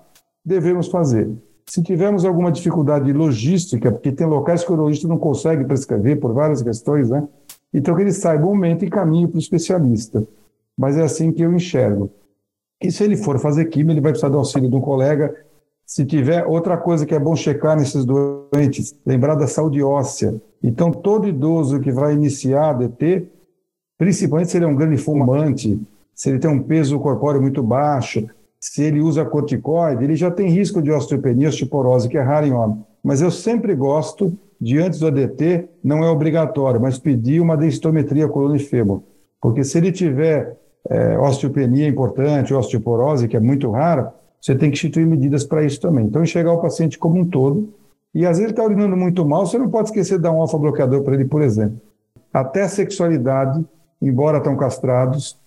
devemos fazer. Se tivermos alguma dificuldade logística, porque tem locais que o urologista não consegue prescrever por várias questões, né? Então, que ele saiba o momento e caminho para o especialista. Mas é assim que eu enxergo. E se ele for fazer química, ele vai precisar do auxílio de um colega. Se tiver outra coisa que é bom checar nesses doentes, lembrar da saúde óssea. Então, todo idoso que vai iniciar a DT, principalmente se ele é um grande fumante, se ele tem um peso corpóreo muito baixo, se ele usa corticoide, ele já tem risco de osteopenia, osteoporose, que é raro em homem. Mas eu sempre gosto de, antes do ADT, não é obrigatório, mas pedir uma densitometria coluna e fêmur. Porque se ele tiver é, osteopenia importante, osteoporose, que é muito rara, você tem que instituir medidas para isso também. Então, enxergar o paciente como um todo. E às vezes ele está urinando muito mal, você não pode esquecer de dar um alfa-bloqueador para ele, por exemplo. Até a sexualidade, embora estão castrados,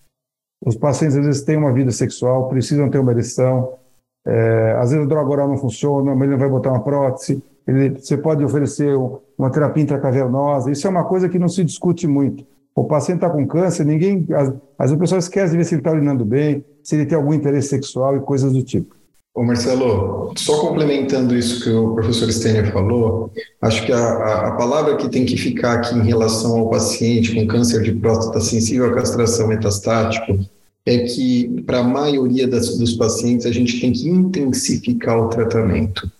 Os pacientes às vezes têm uma vida sexual, precisam ter uma ereção, é, às vezes a droga oral não funciona, mas ele não vai botar uma prótese, ele, você pode oferecer uma terapia intracavernosa, isso é uma coisa que não se discute muito. O paciente está com câncer, ninguém. Às, às vezes a pessoa de ver se ele está urinando bem, se ele tem algum interesse sexual e coisas do tipo. Ô Marcelo, só complementando isso que o professor Steiner falou, acho que a, a, palavra que tem que ficar aqui em relação ao paciente com câncer de próstata sensível à castração metastático é que, para a maioria das, dos pacientes, a gente tem que intensificar o tratamento.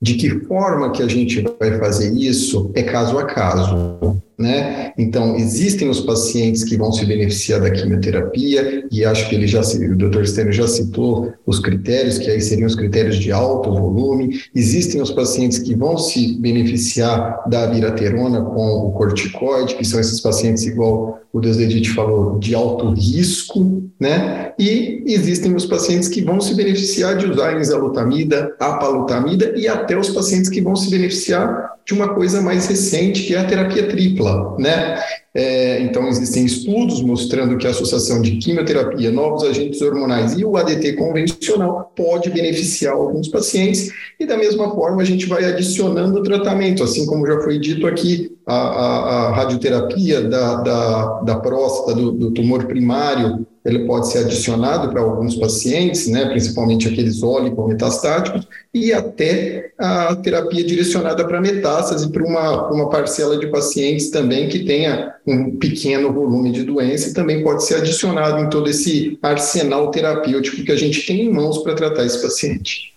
De que forma que a gente vai fazer isso é caso a caso. Né? Então, existem os pacientes que vão se beneficiar da quimioterapia, e acho que ele já, o Dr. Stênio já citou os critérios, que aí seriam os critérios de alto volume. Existem os pacientes que vão se beneficiar da viraterona com o corticoide, que são esses pacientes, igual o Deus Edith falou, de alto risco, né? E existem os pacientes que vão se beneficiar de usar enzalutamida, apalutamida, e até os pacientes que vão se beneficiar de uma coisa mais recente, que é a terapia tripla, né? É, então, existem estudos mostrando que a associação de quimioterapia, novos agentes hormonais e o ADT convencional pode beneficiar alguns pacientes, e da mesma forma a gente vai adicionando o tratamento, assim como já foi dito aqui, a, a, a radioterapia da, da, da próstata, do, do tumor primário, ele pode ser adicionado para alguns pacientes, né, principalmente aqueles metastáticos, e até a terapia direcionada para metástase para uma, uma parcela de pacientes também que tenha um pequeno volume de doença também pode ser adicionado em todo esse arsenal terapêutico que a gente tem em mãos para tratar esse paciente.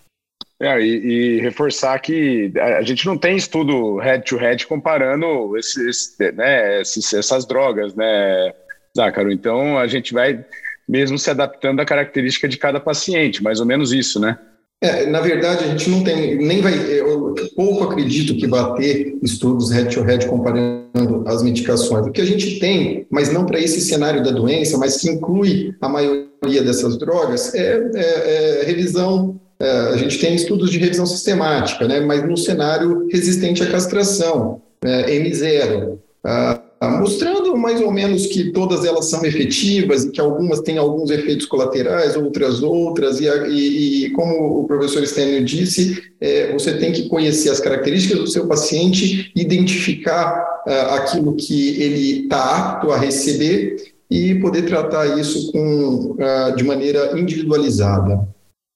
É, e, e, reforçar que a gente não tem estudo head-to-head comparando esses, né, esses, essas drogas, né, Zácaro? Então a gente vai mesmo se adaptando à característica de cada paciente, mais ou menos isso, né? É, na verdade, a gente não tem, nem vai, eu pouco acredito que vá ter estudos head-to-head comparando as medicações. O que a gente tem, mas não para esse cenário da doença, mas que inclui a maioria dessas drogas, é, é, é revisão. É, a gente tem estudos de revisão sistemática, né, mas no cenário resistente à castração, é, M0. Ah, mostrando mais ou menos que todas elas são efetivas e que algumas têm alguns efeitos colaterais, outras outras, e, e, e como o professor Stênio disse, é, você tem que conhecer as características do seu paciente, identificar uh, aquilo que ele está apto a receber e poder tratar isso com, uh, de maneira individualizada.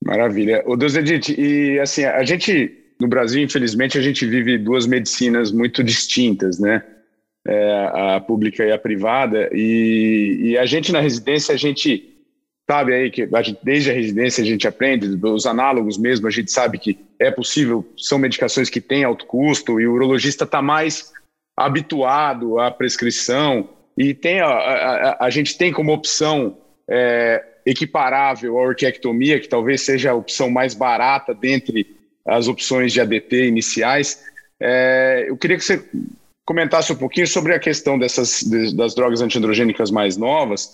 Maravilha. O Deus Edith, e assim, a gente, no Brasil, infelizmente, a gente vive duas medicinas muito distintas, né? É, a pública e a privada, e, e, a gente na residência, a gente sabe aí que gente, desde a residência a gente aprende, os análogos mesmo, a gente sabe que é possível, são medicações que têm alto custo, e o urologista está mais habituado à prescrição, e tem a, a, a gente tem como opção é, equiparável à orquiectomia, que talvez seja a opção mais barata dentre as opções de ADT iniciais. É, eu queria que você comentasse um pouquinho sobre a questão dessas das drogas antiandrogênicas mais novas.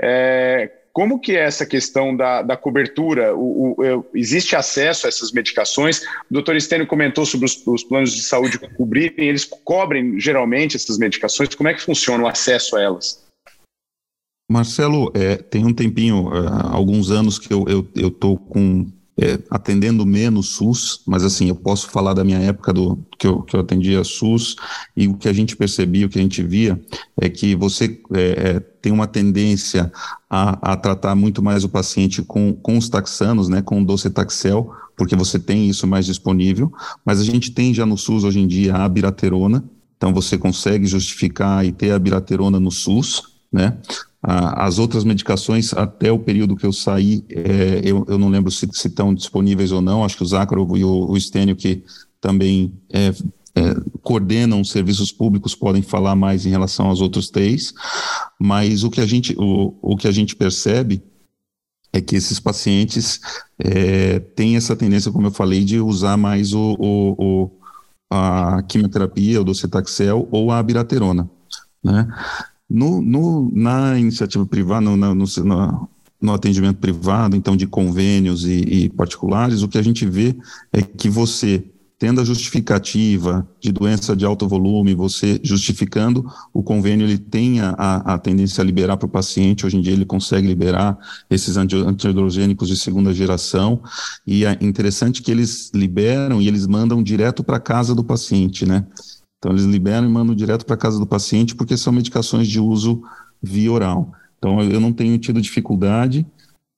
É, como que é essa questão da, da cobertura? O, o, existe acesso a essas medicações? O doutor Estênio comentou sobre os, os, planos de saúde cobrirem, eles cobrem geralmente essas medicações. Como é que funciona o acesso a elas? Marcelo, é, tem um tempinho, é, alguns anos que eu estou com é, atendendo menos SUS, mas assim, eu posso falar da minha época do que eu, que eu atendia SUS e o que a gente percebia, o que a gente via, é que você é, é, tem uma tendência a, a, tratar muito mais o paciente com, com os taxanos, né, com o docetaxel, porque você tem isso mais disponível, mas a gente tem já no SUS hoje em dia a biraterona, então você consegue justificar e ter a biraterona no SUS, né? As outras medicações, até o período que eu saí, é, eu, eu, não lembro se, estão disponíveis ou não, acho que o Zácaro e o, o que também é, é, coordenam serviços públicos, podem falar mais em relação aos outros três, mas o que a gente, o, o que a gente percebe é que esses pacientes é, têm essa tendência, como eu falei, de usar mais o, o, o a quimioterapia, o docetaxel ou a abiraterona, né? No, no, na iniciativa privada, no, no, no, no, atendimento privado, então de convênios e, e, particulares, o que a gente vê é que você tendo a justificativa de doença de alto volume, você justificando, o convênio ele tem a, a tendência a liberar para o paciente, hoje em dia ele consegue liberar esses antiandrogênicos de segunda geração, e é interessante que eles liberam e eles mandam direto para casa do paciente, né? Então eles liberam e mandam direto para casa do paciente porque são medicações de uso via oral. Então eu não tenho tido dificuldade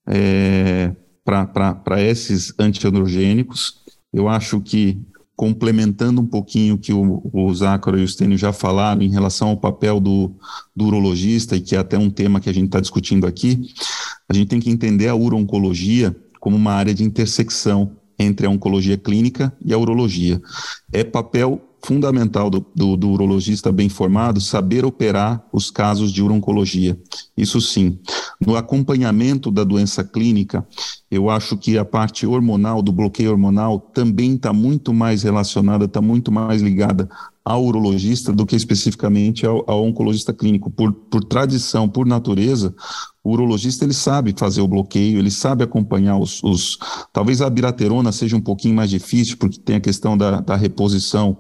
é, para esses antiandrogênicos. Eu acho que complementando um pouquinho o que o, o Zácaro e o Stênio já falaram em relação ao papel do, do urologista, e que é até um tema que a gente está discutindo aqui, a gente tem que entender a uro-oncologia como uma área de intersecção entre a oncologia clínica e a urologia. É papel fundamental do, do, do, urologista bem formado saber operar os casos de urologia. Isso sim. No acompanhamento da doença clínica, eu acho que a parte hormonal, do bloqueio hormonal, também está muito mais relacionada, está muito mais ligada ao urologista do que especificamente ao, ao oncologista clínico. Por, por tradição, por natureza, o urologista ele sabe fazer o bloqueio, ele sabe acompanhar os, os, Talvez a biraterona seja um pouquinho mais difícil, porque tem a questão da, da reposição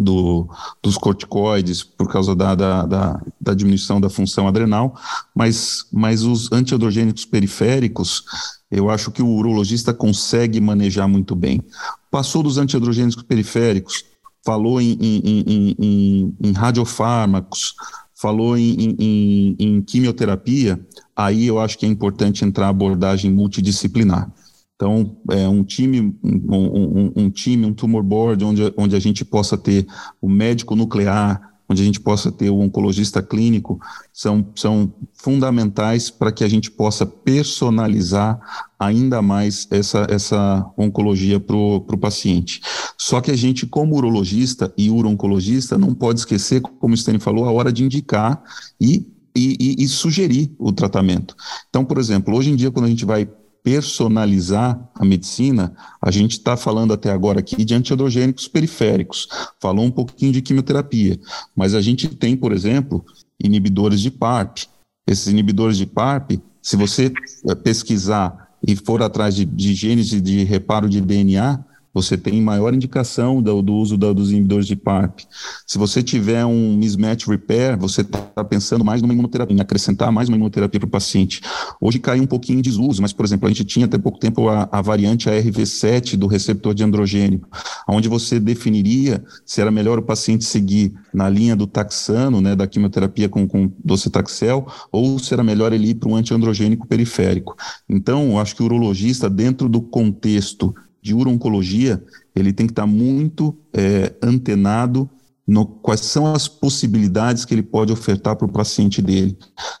do, dos corticoides por causa da, da, da, da, diminuição da função adrenal, mas, mas os antiandrogênicos periféricos, eu acho que o urologista consegue manejar muito bem. Passou dos antiandrogênicos periféricos, falou em, em, em, em, em radiofármacos, falou em, em, em, quimioterapia, aí eu acho que é importante entrar a abordagem multidisciplinar. Então, é um time, um, um, um, time, um tumor board, onde, onde a gente possa ter o médico nuclear, onde a gente possa ter o oncologista clínico, são, são fundamentais para que a gente possa personalizar ainda mais essa, essa oncologia para o paciente. Só que a gente, como urologista e uro-oncologista, não pode esquecer, como o Stênio falou, a hora de indicar e, e, e, e sugerir o tratamento. Então, por exemplo, hoje em dia, quando a gente vai personalizar a medicina, a gente está falando até agora aqui de antiandrogênicos periféricos, falou um pouquinho de quimioterapia, mas a gente tem, por exemplo, inibidores de PARP. Esses inibidores de PARP, se você eh, pesquisar e for atrás de, de genes de reparo de DNA, você tem maior indicação do, do uso da, dos inibidores de PARP. Se você tiver um mismatch repair, você está pensando mais numa imunoterapia, em acrescentar mais uma imunoterapia para o paciente. Hoje caiu um pouquinho em desuso, mas, por exemplo, a gente tinha até pouco tempo a, a variante ARV7 do receptor de androgênio, onde você definiria se era melhor o paciente seguir na linha do taxano, né, da quimioterapia com, com docetaxel, ou se era melhor ele ir para um antiandrogênico periférico. Então, acho que o urologista, dentro do contexto de urologia, ele tem que estar muito é, antenado no quais são as possibilidades que ele pode ofertar para o paciente dele.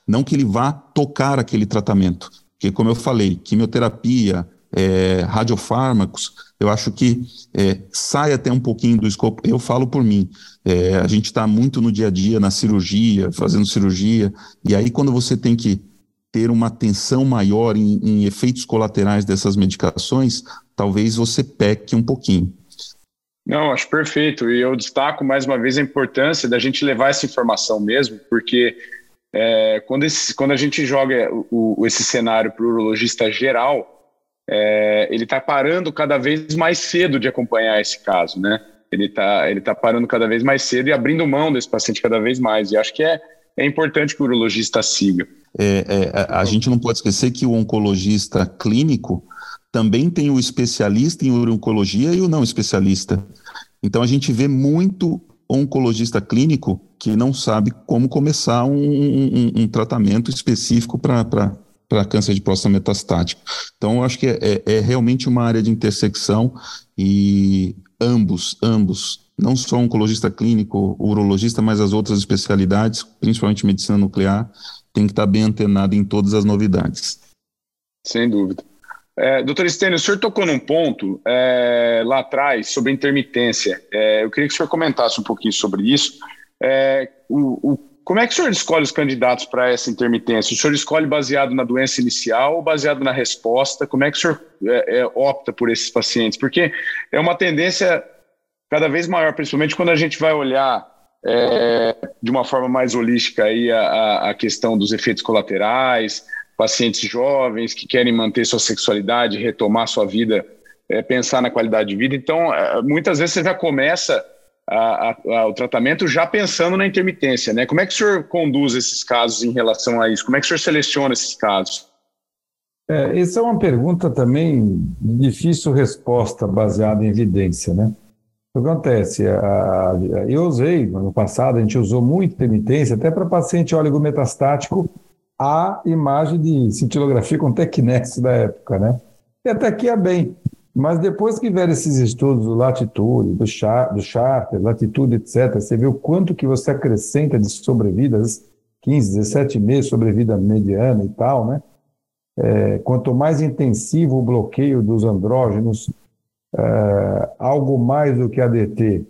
Não que ele vá tocar aquele tratamento, porque, como eu falei, quimioterapia, é, radiofármacos, eu acho que é, sai até um pouquinho do escopo. Eu falo por mim, é, a gente está muito no dia a dia, na cirurgia, fazendo cirurgia, e aí quando você tem que ter uma atenção maior em, em efeitos colaterais dessas medicações, talvez você peque um pouquinho. Não, acho perfeito. E eu destaco mais uma vez a importância da gente levar essa informação mesmo, porque é, quando, esse, quando a gente joga o, esse cenário para o urologista geral, é, ele está parando cada vez mais cedo de acompanhar esse caso, né? Ele está ele tá parando cada vez mais cedo e abrindo mão desse paciente cada vez mais. E acho que é, é importante que o urologista siga. É, é, a gente não pode esquecer que o oncologista clínico também tem o especialista em oncologia e o não especialista. Então a gente vê muito oncologista clínico que não sabe como começar um, um, um tratamento específico para câncer de próstata metastático. Então eu acho que é, é, é realmente uma área de intersecção e ambos, ambos não só oncologista clínico, urologista, mas as outras especialidades, principalmente medicina nuclear, tem que estar bem antenado em todas as novidades. Sem dúvida. É, doutor Estênio, o senhor tocou num ponto é, lá atrás sobre intermitência. É, eu queria que o senhor comentasse um pouquinho sobre isso. É, o, o, como é que o senhor escolhe os candidatos para essa intermitência? O senhor escolhe baseado na doença inicial ou baseado na resposta? Como é que o senhor é, é, opta por esses pacientes? Porque é uma tendência cada vez maior, principalmente quando a gente vai olhar de uma forma mais holística aí a, a, questão dos efeitos colaterais, pacientes jovens que querem manter sua sexualidade, retomar sua vida é, pensar na qualidade de vida. Então, é, muitas vezes você já começa a, a, o tratamento já pensando na intermitência, né? Como é que o senhor conduz esses casos em relação a isso? Como é que o senhor seleciona esses casos? É, essa é uma pergunta também de difícil resposta baseada em evidência, né? O que acontece? A, a, eu usei, no passado, a gente usou muito intermitência, até para paciente oligometastático, a imagem de cintilografia com tecnesse da época, né? E até aqui é bem. Mas depois que vieram esses estudos do latitude, do, char, do charter, latitude, etc., você vê o quanto que você acrescenta de sobrevida, 15, 17 meses sobrevida mediana e tal, né? É, quanto mais intensivo o bloqueio dos andrógenos, é, algo mais do que ADT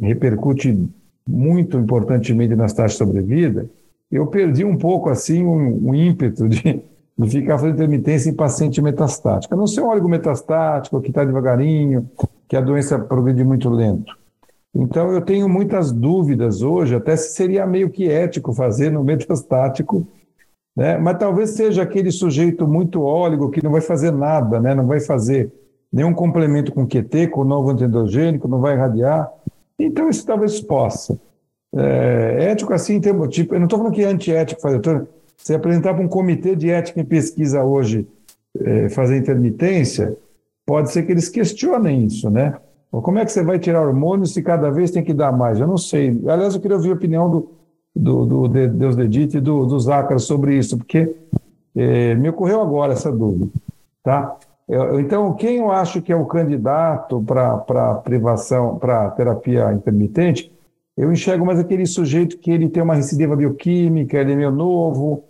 repercute muito importantemente nas taxas de sobrevida, eu perdi um pouco assim um, um ímpeto de de ficar fazendo intermitência em paciente metastático. Não ser um óleo metastático, que está devagarinho, que a doença progride muito lento. Então, eu tenho muitas dúvidas hoje, até se seria meio que ético fazer no metastático, né? mas talvez seja aquele sujeito muito óligo que não vai fazer nada, né? não vai fazer nenhum complemento com QT, com novo antiendogênico, não vai irradiar. Então, isso talvez possa. É, ético assim, tem, tipo, eu não estou falando que é antiético fazer, se apresentar para um comitê de ética em pesquisa hoje é, fazer intermitência, pode ser que eles questionem isso, né? Como é que você vai tirar hormônio se cada vez tem que dar mais? Eu não sei. Aliás, eu queria ouvir a opinião do, do, do de Deus Dedite e do, do Zácaro sobre isso, porque é, me ocorreu agora essa dúvida, tá? Eu, então, quem eu acho que é o candidato para privação, para terapia intermitente, eu enxergo mais aquele sujeito que ele tem uma recidiva bioquímica, ele é meio novo,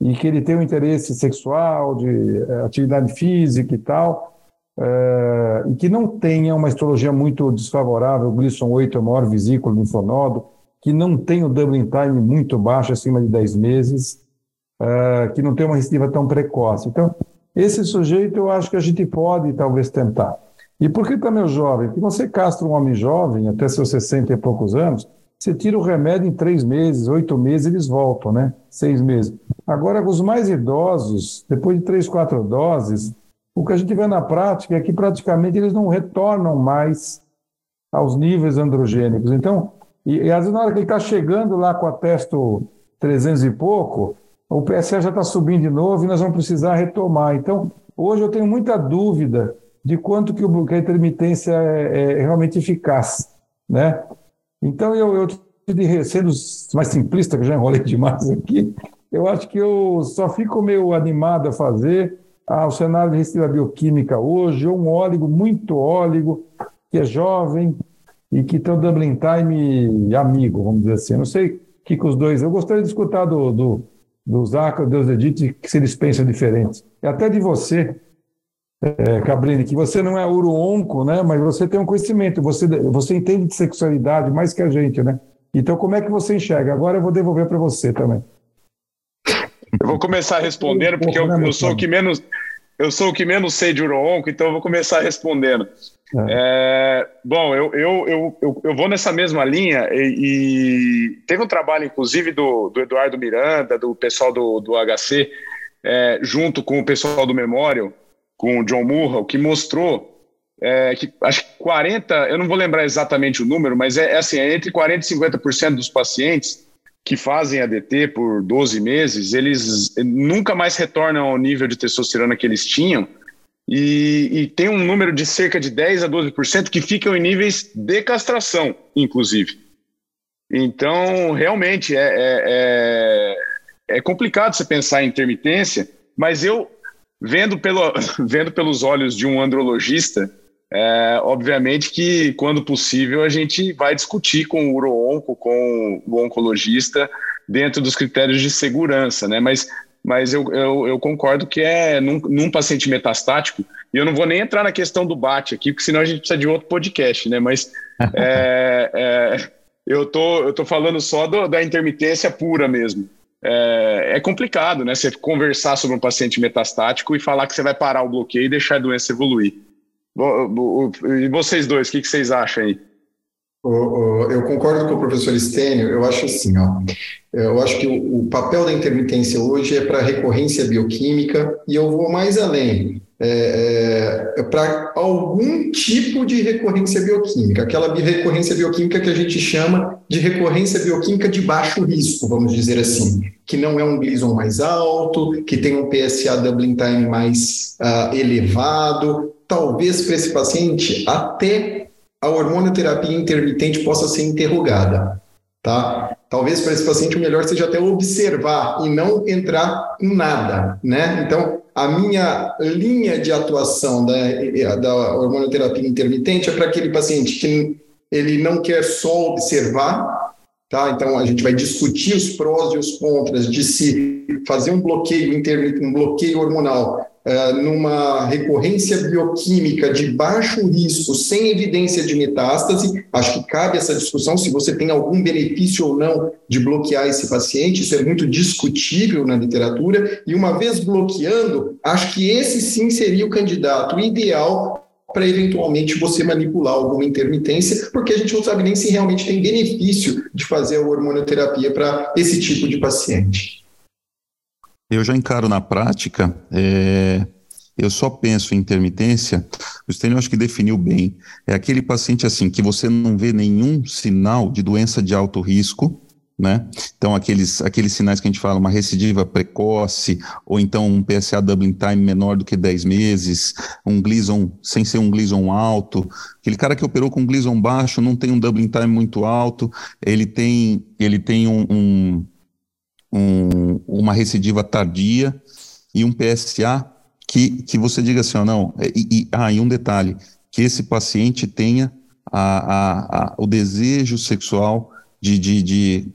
e que ele tem um interesse sexual, de eh, atividade física e tal, é, e que não tenha uma histologia muito desfavorável, o Gleason 8 é o maior vesículo linfonodo, que não tem o doubling time muito baixo, acima de 10 meses, é, que não tem uma recidiva tão precoce. Então, esse sujeito eu acho que a gente pode talvez tentar. E por que também o jovem? Porque você castra um homem jovem, até seus 60 e poucos anos, você tira o remédio em três meses, oito meses, eles voltam, né? Seis meses. Agora, os mais idosos, depois de três, quatro doses, o que a gente vê na prática é que praticamente eles não retornam mais aos níveis androgênicos. Então, e, e às vezes na hora que ele está chegando lá com a testo 300 e pouco, o PSA já está subindo de novo e nós vamos precisar retomar. Então, hoje eu tenho muita dúvida de quanto que, o, que a intermitência é, é realmente eficaz, né? Então, eu, eu sendo mais simplista, que já enrolei demais aqui, eu acho que eu só fico meio animado a fazer ah, o cenário de recidiva bioquímica hoje, um óligo, muito óligo, que é jovem e que tem o doubling time amigo, vamos dizer assim. Não sei o que, que os dois... Eu gostaria de escutar do, do, do Zaca, Edite, que se eles pensam diferentes. E até de você, é, Cabrini, que você não é uro-onco, né? Mas você tem um conhecimento, você, você entende de sexualidade mais que a gente, né? Então, como é que você enxerga? Agora eu vou devolver para você também. Eu vou começar respondendo, porque eu, eu, sou o que menos eu sou o que menos sei de uro-onco, então eu vou começar respondendo. É. É, bom, eu, eu, eu, eu, eu vou nessa mesma linha e, e teve um trabalho, inclusive, do, do Eduardo Miranda, do pessoal do, do HC, é, junto com o pessoal do Memorial, com o John Murrow, que mostrou é, que acho que 40, eu não vou lembrar exatamente o número, mas é, é assim, é entre 40% e 50% dos pacientes que fazem ADT por 12 meses, eles nunca mais retornam ao nível de testosterona que eles tinham, e, e, tem um número de cerca de 10 a 12% que ficam em níveis de castração, inclusive. Então, realmente, é, é, é, é complicado você pensar em intermitência, mas eu vendo, pelo, vendo pelos olhos de um andrologista, é, obviamente que, quando possível, a gente vai discutir com o uroonco, com o oncologista, dentro dos critérios de segurança, né? Mas, mas eu, eu, eu concordo que é num, num, paciente metastático, e eu não vou nem entrar na questão do BAT aqui, porque senão a gente precisa de outro podcast, né? Mas é, é, eu, tô, eu tô falando só do, da intermitência pura mesmo é, é, complicado, né? Você conversar sobre um paciente metastático e falar que você vai parar o bloqueio e deixar a doença evoluir. E vocês dois, o que, vocês acham aí? Eu concordo com o professor Stênio, eu acho assim, ó, eu acho que o, papel da intermitência hoje é para recorrência bioquímica e eu vou mais além. É, é, para algum tipo de recorrência bioquímica, aquela recorrência bioquímica que a gente chama de recorrência bioquímica de baixo risco, vamos dizer assim, que não é um Gleason mais alto, que tem um PSA doubling time mais uh, elevado, talvez para esse paciente até a hormonioterapia intermitente possa ser interrogada, tá? Talvez para esse paciente o melhor seja até observar e não entrar em nada, né? Então, a minha linha de atuação da, da hormonioterapia intermitente é para aquele paciente que ele não quer só observar, tá? Então a gente vai discutir os prós e os contras de se fazer um bloqueio intermitente, um bloqueio hormonal numa recorrência bioquímica de baixo risco, sem evidência de metástase. Acho que cabe essa discussão se você tem algum benefício ou não de bloquear esse paciente. Isso é muito discutível na literatura. E uma vez bloqueando, acho que esse sim seria o candidato ideal para eventualmente você manipular alguma intermitência, porque a gente não sabe nem se realmente tem benefício de fazer a hormonioterapia para esse tipo de paciente. Eu já encaro na prática, é, eu só penso em intermitência, o Stênio acho que definiu bem, é aquele paciente assim, que você não vê nenhum sinal de doença de alto risco, né? Então, aqueles, aqueles sinais que a gente fala, uma recidiva precoce, ou então um PSA doubling time menor do que 10 meses, um Gleason sem ser um Gleason alto, aquele cara que operou com Gleason baixo, não tem um doubling time muito alto, ele tem, ele tem um, um um, uma recidiva tardia e um PSA que, que você diga assim, ó, não, é, e, e, ah, e um detalhe, que esse paciente tenha a, a, a, o desejo sexual de, de, de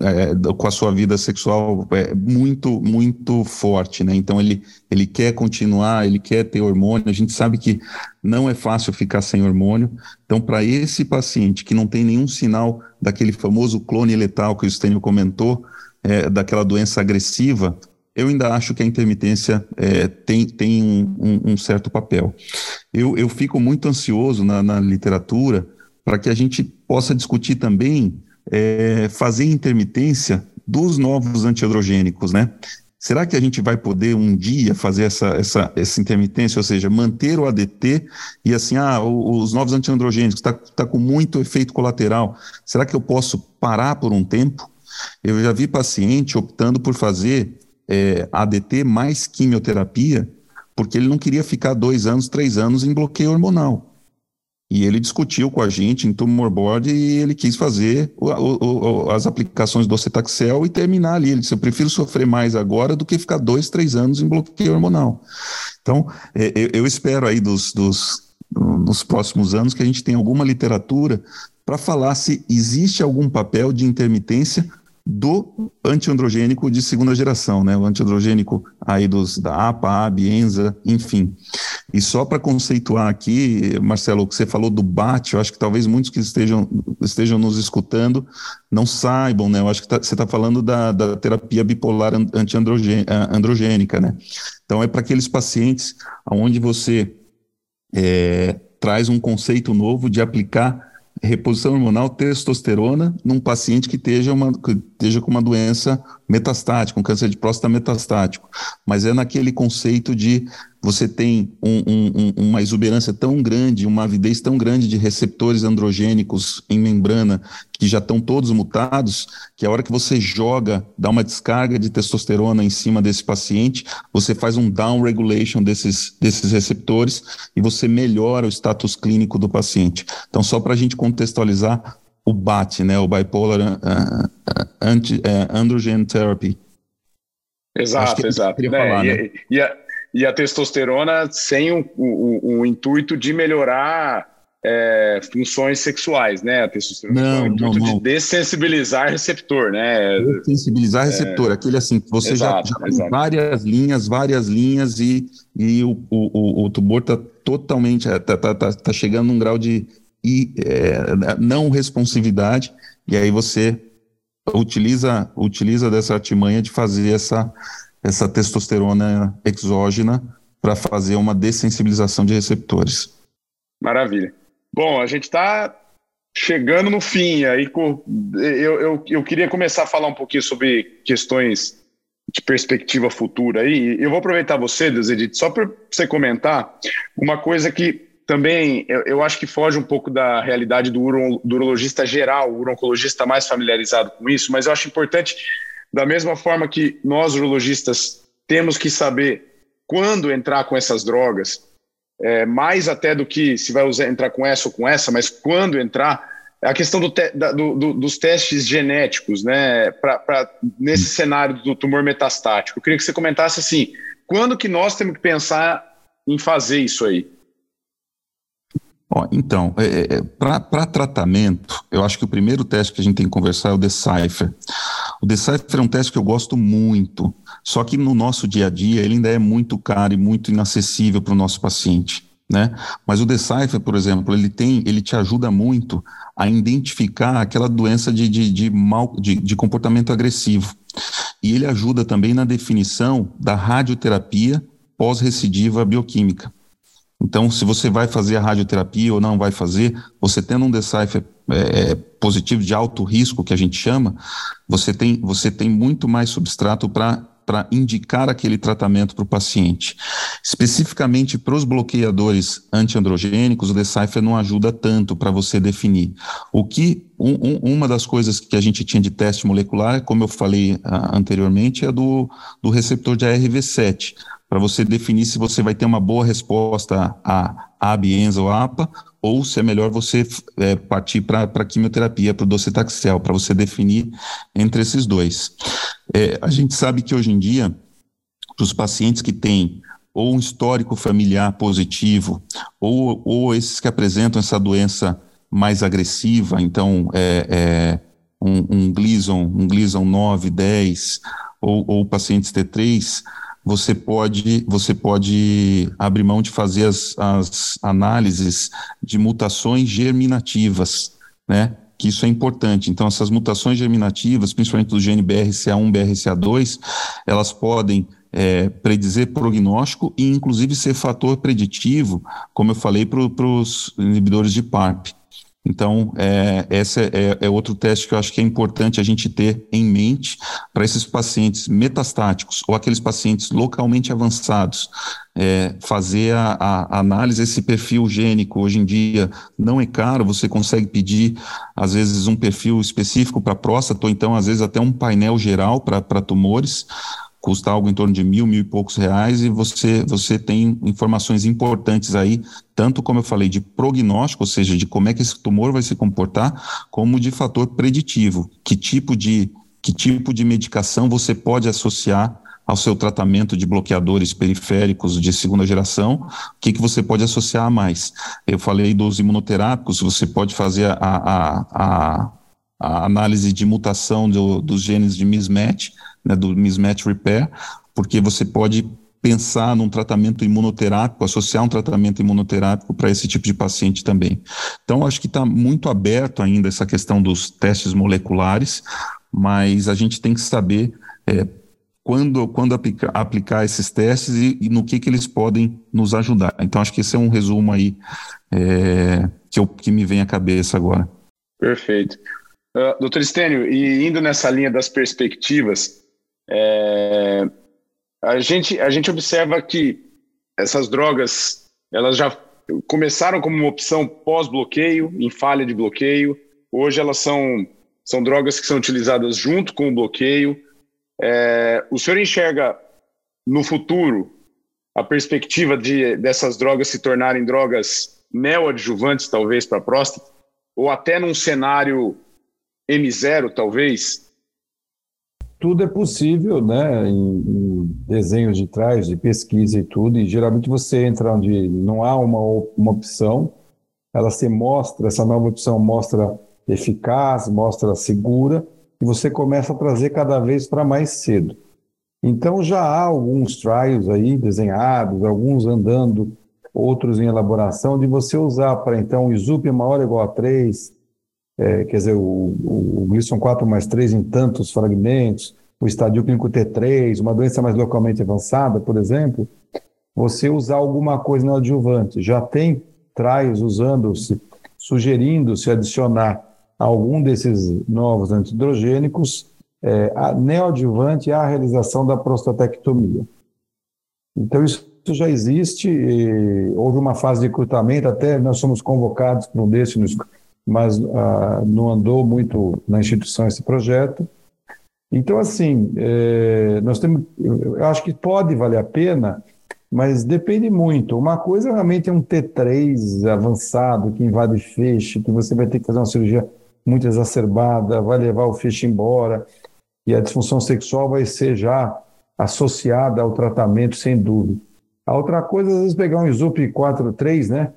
é, com a sua vida sexual é, muito, muito forte, né? Então ele, ele quer continuar, ele quer ter hormônio. A gente sabe que não é fácil ficar sem hormônio. Então, para esse paciente que não tem nenhum sinal daquele famoso clone letal que o Stênio comentou, é, daquela doença agressiva, eu ainda acho que a intermitência é, tem, tem um, um, um, certo papel. Eu, eu fico muito ansioso na, na literatura para que a gente possa discutir também é, fazer intermitência dos novos antiandrogênicos, né? Será que a gente vai poder um dia fazer essa, essa, essa intermitência, ou seja, manter o ADT e assim, ah, os novos antiandrogênicos está tá com muito efeito colateral. Será que eu posso parar por um tempo eu já vi paciente optando por fazer é, ADT mais quimioterapia, porque ele não queria ficar dois anos, três anos em bloqueio hormonal. E ele discutiu com a gente em tumor board e ele quis fazer o, o, o, as aplicações do ocetaxel e terminar ali. Ele disse: Eu prefiro sofrer mais agora do que ficar dois, três anos em bloqueio hormonal. Então, é, eu, eu, espero aí dos, dos, nos próximos anos que a gente tenha alguma literatura para falar se existe algum papel de intermitência do antiandrogênico de segunda geração, né? O antiandrogênico aí dos da APA, AB, ENZA, enfim. E só para conceituar aqui, Marcelo, o que você falou do BAT, eu acho que talvez muitos que estejam, estejam nos escutando não saibam, né? Eu acho que tá, você está falando da, da terapia bipolar antiandrogênica, né? Então é para aqueles pacientes onde você é, traz um conceito novo de aplicar reposição hormonal testosterona num paciente que esteja, uma, que esteja com uma doença metastática, um câncer de próstata metastático. Mas é naquele conceito de você tem um, um, uma exuberância tão grande, uma avidez tão grande de receptores androgênicos em membrana que já estão todos mutados, que a hora que você joga, dá uma descarga de testosterona em cima desse paciente, você faz um down regulation desses, desses receptores e você melhora o status clínico do paciente. Então, só para a gente contextualizar o BAT, né, o Bipolar uh, uh, anti, uh, Androgen Therapy. Exato, exato. Né? Falar, e, né? e, a, e, a, testosterona sem o, o, o intuito de melhorar é, funções sexuais, né? A testosterona não, o intuito não, não. de dessensibilizar receptor, né? Dessensibilizar receptor, é, aquele assim, você exato, já, já tem várias linhas, várias linhas e, e o, o, o tumor está totalmente, está tá, tá, tá chegando num grau de e é, não responsividade, e aí você utiliza, utiliza dessa artimanha de fazer essa, essa testosterona exógena para fazer uma dessensibilização de receptores. Maravilha. Bom, a gente está chegando no fim, aí eu, eu, eu queria começar a falar um pouquinho sobre questões de perspectiva futura aí. Eu vou aproveitar você, Deus Edith, só para você comentar uma coisa que também eu, eu, acho que foge um pouco da realidade do, uro, do urologista geral, o oncologista mais familiarizado com isso, mas eu acho importante, da mesma forma que nós, urologistas, temos que saber quando entrar com essas drogas, é, mais até do que se vai usar, entrar com essa ou com essa, mas quando entrar, a questão do te, da, do, do, dos testes genéticos, né, pra, pra, nesse cenário do tumor metastático. Eu queria que você comentasse assim, quando que nós temos que pensar em fazer isso aí? Então, é, é, é para tratamento, eu acho que o primeiro teste que a gente tem que conversar é o Decipher. O Decipher é um teste que eu gosto muito, só que no nosso dia a dia ele ainda é muito caro e muito inacessível para o nosso paciente. Né? Mas o Decipher, por exemplo, ele tem, ele te ajuda muito a identificar aquela doença de, de, de, mal, de, de comportamento agressivo. E ele ajuda também na definição da radioterapia pós-recidiva bioquímica. Então, se você vai fazer a radioterapia ou não vai fazer, você tendo um Decipher é, é positivo de alto risco, que a gente chama, você tem, você tem muito mais substrato para para indicar aquele tratamento para o paciente. Especificamente para os bloqueadores antiandrogênicos, o Decipher não ajuda tanto para você definir. O que um, um, uma das coisas que a gente tinha de teste molecular, como eu falei uh, anteriormente, é do, do receptor de ARV7 para você definir se você vai ter uma boa resposta a ABIENZA ou APA, ou se é melhor você é, partir para a quimioterapia, para o docetaxel, para você definir entre esses dois. É, a gente sabe que hoje em dia, para os pacientes que têm ou um histórico familiar positivo, ou, ou esses que apresentam essa doença mais agressiva, então é, é um, um Gleason, um Gleason 9, 10, ou, ou pacientes T3, você pode, você pode abrir mão de fazer as, as análises de mutações germinativas, né? Que isso é importante. Então, essas mutações germinativas, principalmente do gene BRCA1, BRCA2, elas podem é, predizer prognóstico e, inclusive, ser fator preditivo, como eu falei, para os inibidores de PARP. Então, é, esse é, é, outro teste que eu acho que é importante a gente ter em mente para esses pacientes metastáticos ou aqueles pacientes localmente avançados. É, fazer a, a, análise desse perfil gênico hoje em dia não é caro, você consegue pedir, às vezes, um perfil específico para próstata, ou então, às vezes, até um painel geral para tumores custa algo em torno de mil, mil e poucos reais, e você, você tem informações importantes aí, tanto como eu falei, de prognóstico, ou seja, de como é que esse tumor vai se comportar, como de fator preditivo. Que tipo de, que tipo de medicação você pode associar ao seu tratamento de bloqueadores periféricos de segunda geração, o que, que você pode associar a mais? Eu falei dos imunoterápicos, você pode fazer a, a, a, a análise de mutação do, dos genes de mismatch, né, do mismatch repair, porque você pode pensar num tratamento imunoterápico, associar um tratamento imunoterápico para esse tipo de paciente também. Então, acho que está muito aberto ainda essa questão dos testes moleculares, mas a gente tem que saber é, quando, quando aplica, aplicar esses testes e, e, no que, que eles podem nos ajudar. Então, acho que esse é um resumo aí é, que, eu, que me vem à cabeça agora. Perfeito. Uh, doutor Estênio, e indo nessa linha das perspectivas, é, a, gente, a gente observa que essas drogas elas já começaram como uma opção pós-bloqueio, em falha de bloqueio. Hoje elas são, são drogas que são utilizadas junto com o bloqueio. É, o senhor enxerga no futuro a perspectiva de dessas drogas se tornarem drogas neoadjuvantes, talvez, para a próstata? Ou até num cenário M0, talvez? tudo é possível, né, em, em, desenhos de trás, de pesquisa e tudo, e geralmente você entra onde não há uma, uma opção, ela se mostra, essa nova opção mostra eficaz, mostra segura, e você começa a trazer cada vez para mais cedo. Então já há alguns trials aí desenhados, alguns andando, outros em elaboração, de você usar para então o ISUP maior ou igual a 3, é, quer dizer, o, o, o Gleason 4 mais 3 em tantos fragmentos, o estadio clínico T3, uma doença mais localmente avançada, por exemplo, você usar alguma coisa no adjuvante. Já tem trials usando-se, sugerindo-se adicionar algum desses novos antidrogênicos é, neoadjuvante à realização da prostatectomia. Então, isso já existe, houve uma fase de recrutamento, até nós somos convocados para um desse, mas ah, não andou muito na instituição esse projeto. Então, assim, é, nós temos, eu acho que pode valer a pena, mas depende muito. Uma coisa realmente é um T3 avançado que invade feixe, que você vai ter que fazer uma cirurgia muito exacerbada, vai levar o feixe embora, e a disfunção sexual vai ser já associada ao tratamento, sem dúvida. A outra coisa, às vezes, pegar um ISUP 4, 3, né?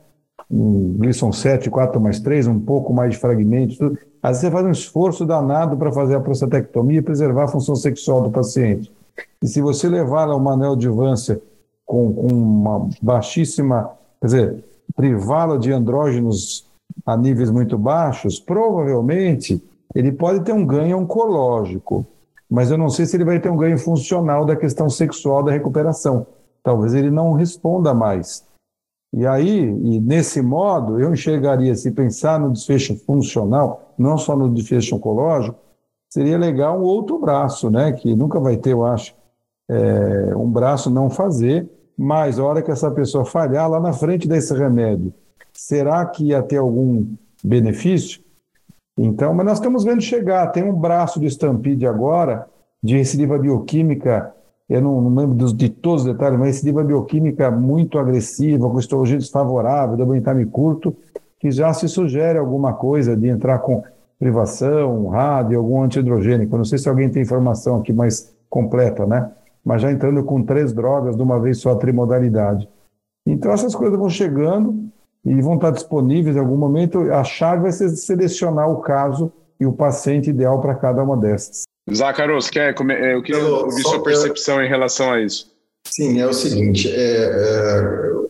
Um Glisson 7, 4 mais 3, um pouco mais de fragmentos, tudo. Às vezes você faz um esforço danado para fazer a prostatectomia e preservar a função sexual do paciente. E se você levar uma neoadjuvância com, com uma baixíssima, quer dizer, privá-la de andrógenos a níveis muito baixos, provavelmente ele pode ter um ganho oncológico, mas eu não sei se ele vai ter um ganho funcional da questão sexual da recuperação. Talvez ele não responda mais. E aí, e nesse modo, eu enxergaria, se pensar no desfecho funcional, não só no desfecho oncológico, seria legal um outro braço, né? Que nunca vai ter, eu acho, é, um braço não fazer, mas a hora que essa pessoa falhar lá na frente desse remédio, será que ia ter algum benefício? Então, mas nós estamos vendo chegar, tem um braço do Stampede agora, de recidiva bioquímica, eu não, não lembro dos, de todos os detalhes, mas recidiva bioquímica muito agressiva, com histologia desfavorável, de curto, que já se sugere alguma coisa de entrar com privação, rádio, algum antihidrogênico. Não sei se alguém tem informação aqui mais completa, né? Mas já entrando com três drogas de uma vez só, trimodalidade. Então essas coisas vão chegando, e vão estar disponíveis em algum momento. A chave vai ser selecionar o caso e o paciente ideal para cada uma dessas. Zacaros, quer, é, eu queria então, ouvir sua percepção em relação a isso. Sim, é o seguinte, é, é, o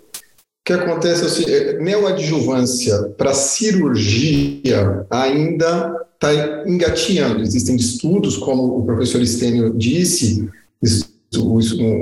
que acontece é, é neoadjuvância para cirurgia ainda está engatinhando. Existem estudos, como o professor Stênio disse,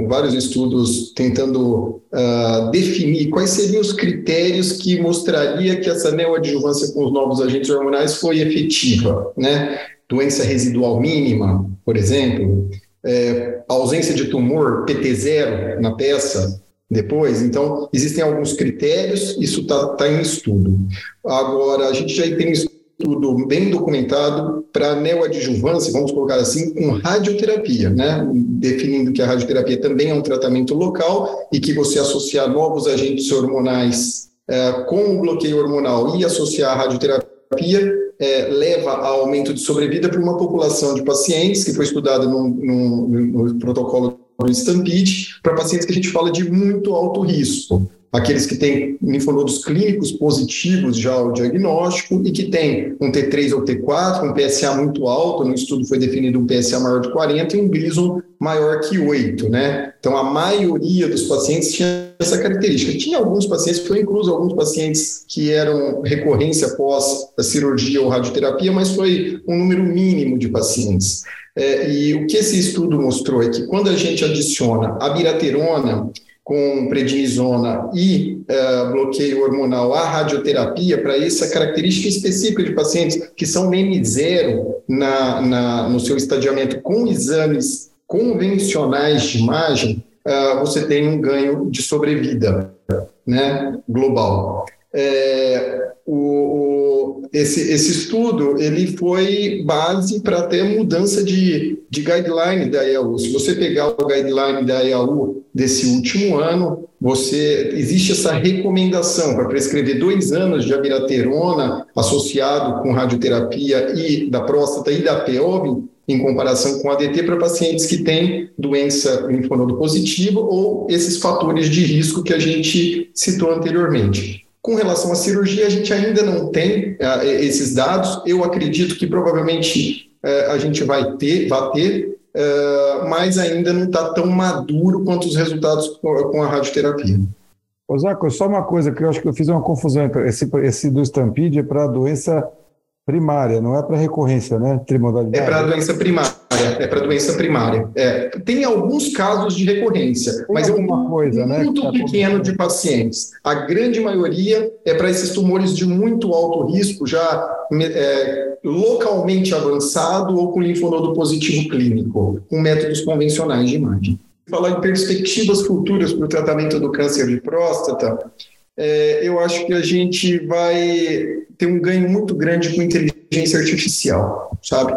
vários estudos tentando uh, definir quais seriam os critérios que mostraria que essa neoadjuvância com os novos agentes hormonais foi efetiva, né? Doença residual mínima, por exemplo, é, ausência de tumor PT0 na peça, depois. Então, existem alguns critérios, isso está tá em estudo. Agora, a gente já tem estudo bem documentado para neoadjuvância, vamos colocar assim, com radioterapia, né? definindo que a radioterapia também é um tratamento local e que você associar novos agentes hormonais é, com o bloqueio hormonal e associar a radioterapia é, leva a aumento de sobrevida para uma população de pacientes que foi estudada no, no, no protocolo do Stampede, para pacientes que a gente fala de muito alto risco aqueles que têm linfonodos clínicos positivos já ao diagnóstico e que têm um T3 ou T4, um PSA muito alto, no estudo foi definido um PSA maior de 40 e um Gleason maior que 8, né? Então, a maioria dos pacientes tinha essa característica. Tinha alguns pacientes, foi incluso alguns pacientes que eram recorrência após a cirurgia ou radioterapia, mas foi um número mínimo de pacientes. É, e o que esse estudo mostrou é que quando a gente adiciona a biraterona com prednisona e uh, bloqueio hormonal à radioterapia para essa característica específica de pacientes que são M0 na, na, no seu estadiamento com exames convencionais de imagem, uh, você tem um ganho de sobrevida né, global. É, o, o, esse, esse estudo ele foi base para ter mudança de, de guideline da EAU. Se você pegar o guideline da EAU desse último ano, você existe essa recomendação para prescrever dois anos de abiraterona associado com radioterapia e da próstata e da POV em comparação com ADT para pacientes que têm doença linfonodo positiva ou esses fatores de risco que a gente citou anteriormente. Com relação à cirurgia, a gente ainda não tem uh, esses dados. Eu acredito que provavelmente uh, a gente vai ter, vai ter, uh, mas ainda não está tão maduro quanto os resultados com, com a radioterapia. Ô Zaco, só uma coisa que eu acho que eu fiz uma confusão. Esse, esse do Stampede é para doença primária, não é para recorrência, né? Trimodalidade. É para doença primária. É para doença primária. É, tem alguns casos de recorrência, tem mas é um coisa, né, muito tá pequeno de pacientes. A grande maioria é para esses tumores de muito alto risco, já é, localmente avançado ou com linfonodo positivo clínico, com métodos convencionais de imagem. Falar em perspectivas futuras para o tratamento do câncer de próstata, é, eu acho que a gente vai ter um ganho muito grande com inteligência artificial, sabe?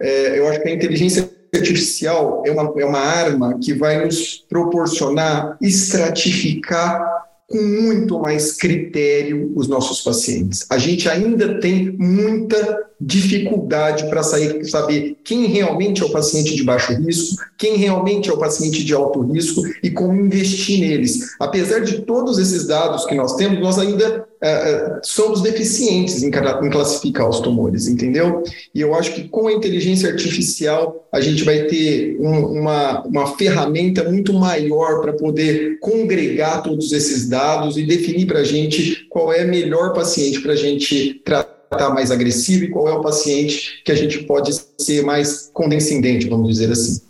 É, eu acho que a inteligência artificial é uma, é uma arma que vai nos proporcionar estratificar com muito mais critério os nossos pacientes. A gente ainda tem muita dificuldade para saber quem realmente é o paciente de baixo risco, quem realmente é o paciente de alto risco e como investir neles. Apesar de todos esses dados que nós temos, nós ainda uh, somos deficientes em, em classificar os tumores, entendeu? E eu acho que com a inteligência artificial a gente vai ter um, uma, uma ferramenta muito maior para poder congregar todos esses dados e definir para a gente qual é melhor paciente para a gente tratar mais agressivo e qual é o paciente que a gente pode ser mais condescendente, vamos dizer assim.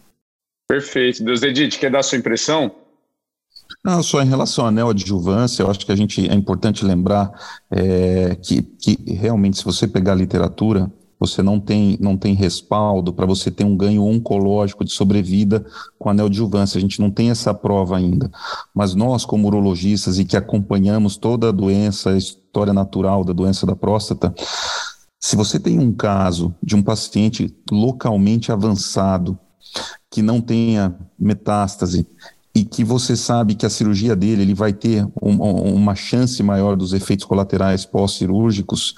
Perfeito. Deus Edith, quer dar sua impressão? Não, só em relação à neoadjuvância, eu acho que a gente é importante lembrar é, que, que realmente, se você pegar a literatura, você não tem, não tem respaldo para você ter um ganho oncológico de sobrevida com a neoadjuvância. A gente não tem essa prova ainda. Mas nós, como urologistas e que acompanhamos toda a doença, a história natural da doença da próstata, se você tem um caso de um paciente localmente avançado, que não tenha metástase, e que você sabe que a cirurgia dele ele vai ter um, uma chance maior dos efeitos colaterais pós-cirúrgicos,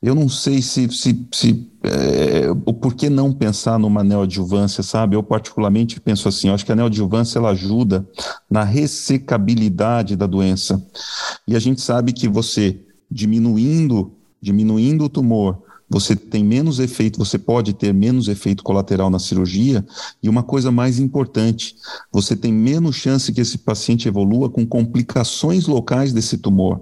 eu não sei se, se, se é, o porquê não pensar numa neoadjuvância, sabe? Eu particularmente penso assim, eu acho que a neoadjuvância ela ajuda na ressecabilidade da doença. E a gente sabe que você diminuindo, diminuindo o tumor, você tem menos efeito, você pode ter menos efeito colateral na cirurgia, e uma coisa mais importante, você tem menos chance que esse paciente evolua com complicações locais desse tumor.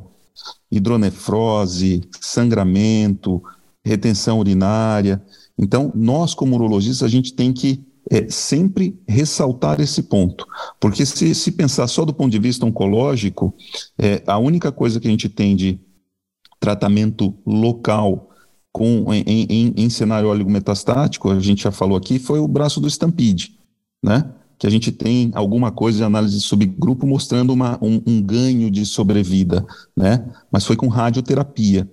Hidronefrose, sangramento, retenção urinária. Então, nós, como urologistas, a gente tem que é, sempre ressaltar esse ponto. Porque se, se pensar só do ponto de vista oncológico, é, a única coisa que a gente tem de tratamento local com, em, em, em cenário oligometastático, a gente já falou aqui, foi o braço do Stampede, né? Que a gente tem alguma coisa de análise de subgrupo mostrando uma, um, um ganho de sobrevida, né? Mas foi com radioterapia.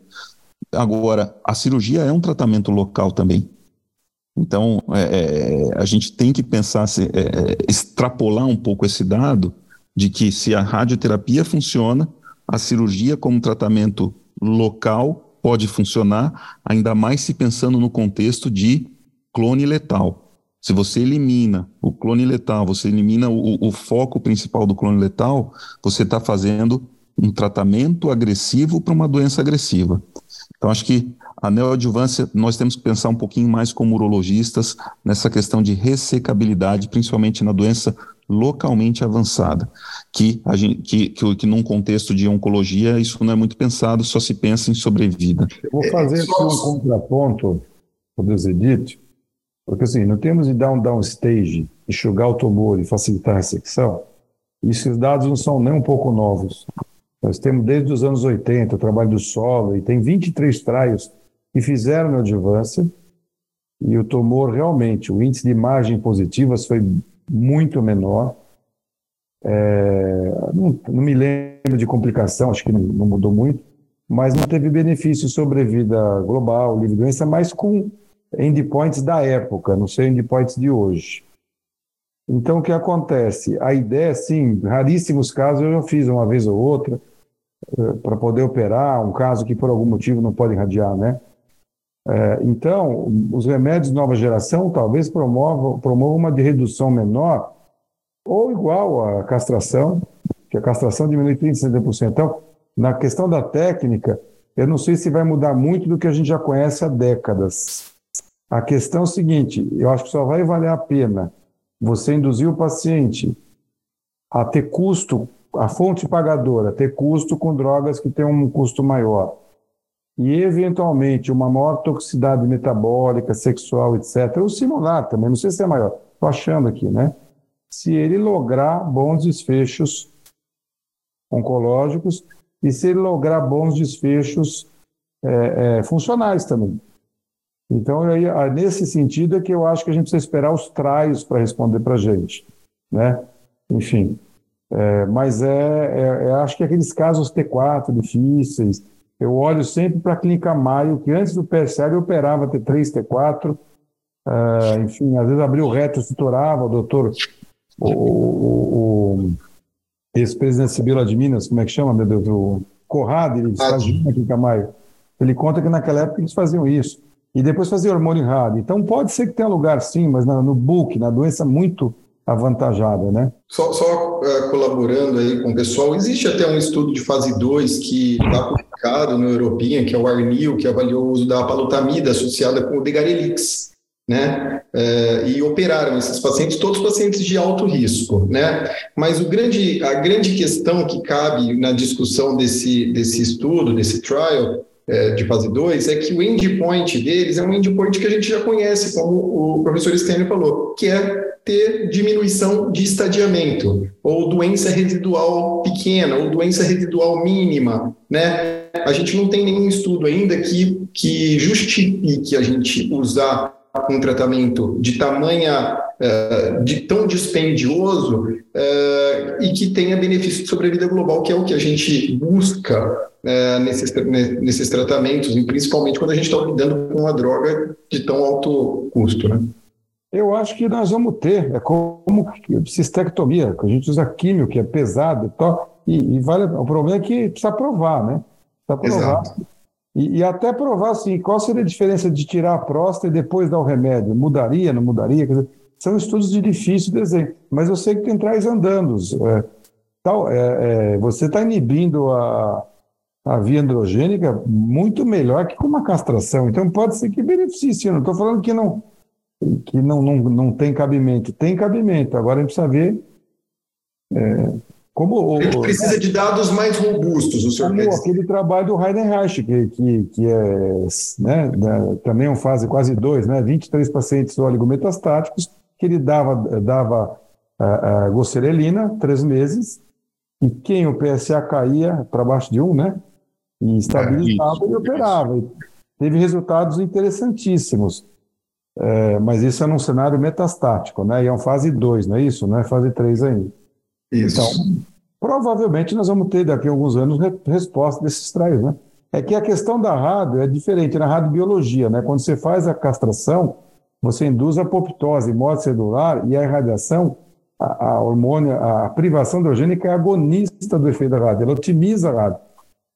Agora, a cirurgia é um tratamento local também. Então, é, é, a gente tem que pensar, se, é, extrapolar um pouco esse dado de que se a radioterapia funciona, a cirurgia como tratamento local pode funcionar, ainda mais se pensando no contexto de clone letal. Se você elimina o clone letal, você elimina o, o foco principal do clone letal, você está fazendo um tratamento agressivo para uma doença agressiva. Então, acho que a neoadjuvância, nós temos que pensar um pouquinho mais como urologistas nessa questão de ressecabilidade, principalmente na doença localmente avançada, que, gente, que, que, que num contexto de oncologia isso não é muito pensado, só se pensa em sobrevida. Eu vou fazer aqui um contraponto, poder dito, porque assim, não temos de dar um downstage, enxugar o tumor e facilitar a ressecção, esses dados não são nem um pouco novos. Nós temos desde os anos 80 o trabalho do solo, e tem 23 traios que fizeram adjuvância, e o tumor realmente, o índice de margem positivas foi muito menor. É, não, não, me lembro de complicação, acho que não, não, mudou muito, mas não teve benefício sobre vida global, livre doença, mas com endpoints da época, não sei endpoints de hoje. Então, o que acontece? A ideia, sim, raríssimos casos eu já fiz uma vez ou outra, é, para poder operar, um caso que por algum motivo não pode irradiar, né? É, então, os remédios de nova geração talvez promovam, promovam uma de redução menor ou igual à castração, que a castração diminui 30%, 60%. Então, na questão da técnica, eu não sei se vai mudar muito do que a gente já conhece há décadas. A questão é o seguinte: eu acho que só vai valer a pena você induzir o paciente a ter custo, a fonte pagadora, ter custo com drogas que têm um custo maior e eventualmente uma maior toxicidade metabólica, sexual, etc., o similar também, não sei se é maior, estou achando aqui, né? Se ele lograr bons desfechos oncológicos e se ele lograr bons desfechos é, é, funcionais também. Então, aí, nesse sentido é que eu acho que a gente precisa esperar os traios para responder para a gente, né? Enfim, é, mas é, é, é, acho que aqueles casos T4 difíceis, eu olho sempre para a Clínica Maio, que antes do PSL operava T3, T4, é, enfim, às vezes abriu o reto, estruturava, o doutor, o, o, o ex-presidente Sibila de Minas, como é que chama, meu Deus, o Corrado, ele fazia na Clínica Maio. Ele conta que naquela época eles faziam isso. E depois fazia hormônio errado. Então pode ser que tenha lugar sim, mas no, no book, na doença muito avantajada, né? Só, só uh, colaborando aí com o pessoal, existe até um estudo de fase 2 que está publicado no European, que é o Arnil, que avaliou o uso da palutamida associada com o Degarelix, né? Uh, e operaram esses pacientes, todos pacientes de alto risco, né? Mas o grande, a grande questão que cabe na discussão desse, desse estudo, desse trial, é, de fase 2 é que o endpoint deles é um endpoint que a gente já conhece, como o professor Stênio falou, que é ter diminuição de estadiamento, ou doença residual pequena, ou doença residual mínima, né? A gente não tem nenhum estudo ainda que, que justifique a gente usar um tratamento de tamanha, uh, de tão dispendioso uh, e que tenha benefício de sobrevida global, que é o que a gente busca uh, nesses, nesses tratamentos, e principalmente quando a gente está lidando com uma droga de tão alto custo, né? Eu acho que nós vamos ter, é como cistectomia, que a gente usa químio, que é pesado e tal, e, e vale, o problema é que precisa provar, né? Precisa provar. Exato. E, e, até provar assim, qual seria a diferença de tirar a próstata e depois dar o remédio? Mudaria, não mudaria? Dizer, são estudos de difícil desenho, mas eu sei que tem trás andando. É, tal, é, é, você está inibindo a, a via androgênica muito melhor que com uma castração. Então pode ser que beneficie. Eu não estou falando que não que não, não, não tem cabimento. Tem cabimento. Agora a gente precisa ver é, como a gente precisa de dados mais robustos, o senhor Como aquele trabalho do Heidenreich, que, que, que é né, também é um fase quase dois, né, 23 pacientes oligometastáticos, que ele dava, dava a, a gocerelina, três meses, e quem o PSA caía para baixo de um, né, e estabilizava, é, ele operava. Teve resultados interessantíssimos. É, mas isso é num cenário metastático, né, e é uma fase 2, não é isso? Não é fase 3 ainda. Isso. Então, provavelmente nós vamos ter daqui a alguns anos resposta desses traios, né? É que a questão da rádio é diferente na radiobiologia, né? Quando você faz a castração, você induz a apoptose, morte celular e a irradiação, a, a hormônio, a privação androgênica é agonista do efeito da rádio, ela otimiza a rádio,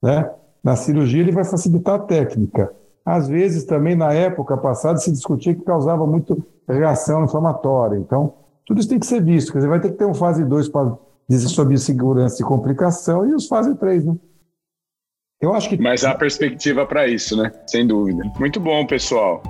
né? Na cirurgia ele vai facilitar a técnica. Às vezes também na época passada se discutia que causava muito reação inflamatória. Então, tudo isso tem que ser visto. Quer dizer, vai ter que ter um fase 2 para dizer sobre segurança e complicação e os fase 3, né? Eu acho que. Mas há perspectiva para isso, né? Sem dúvida. Muito bom, pessoal.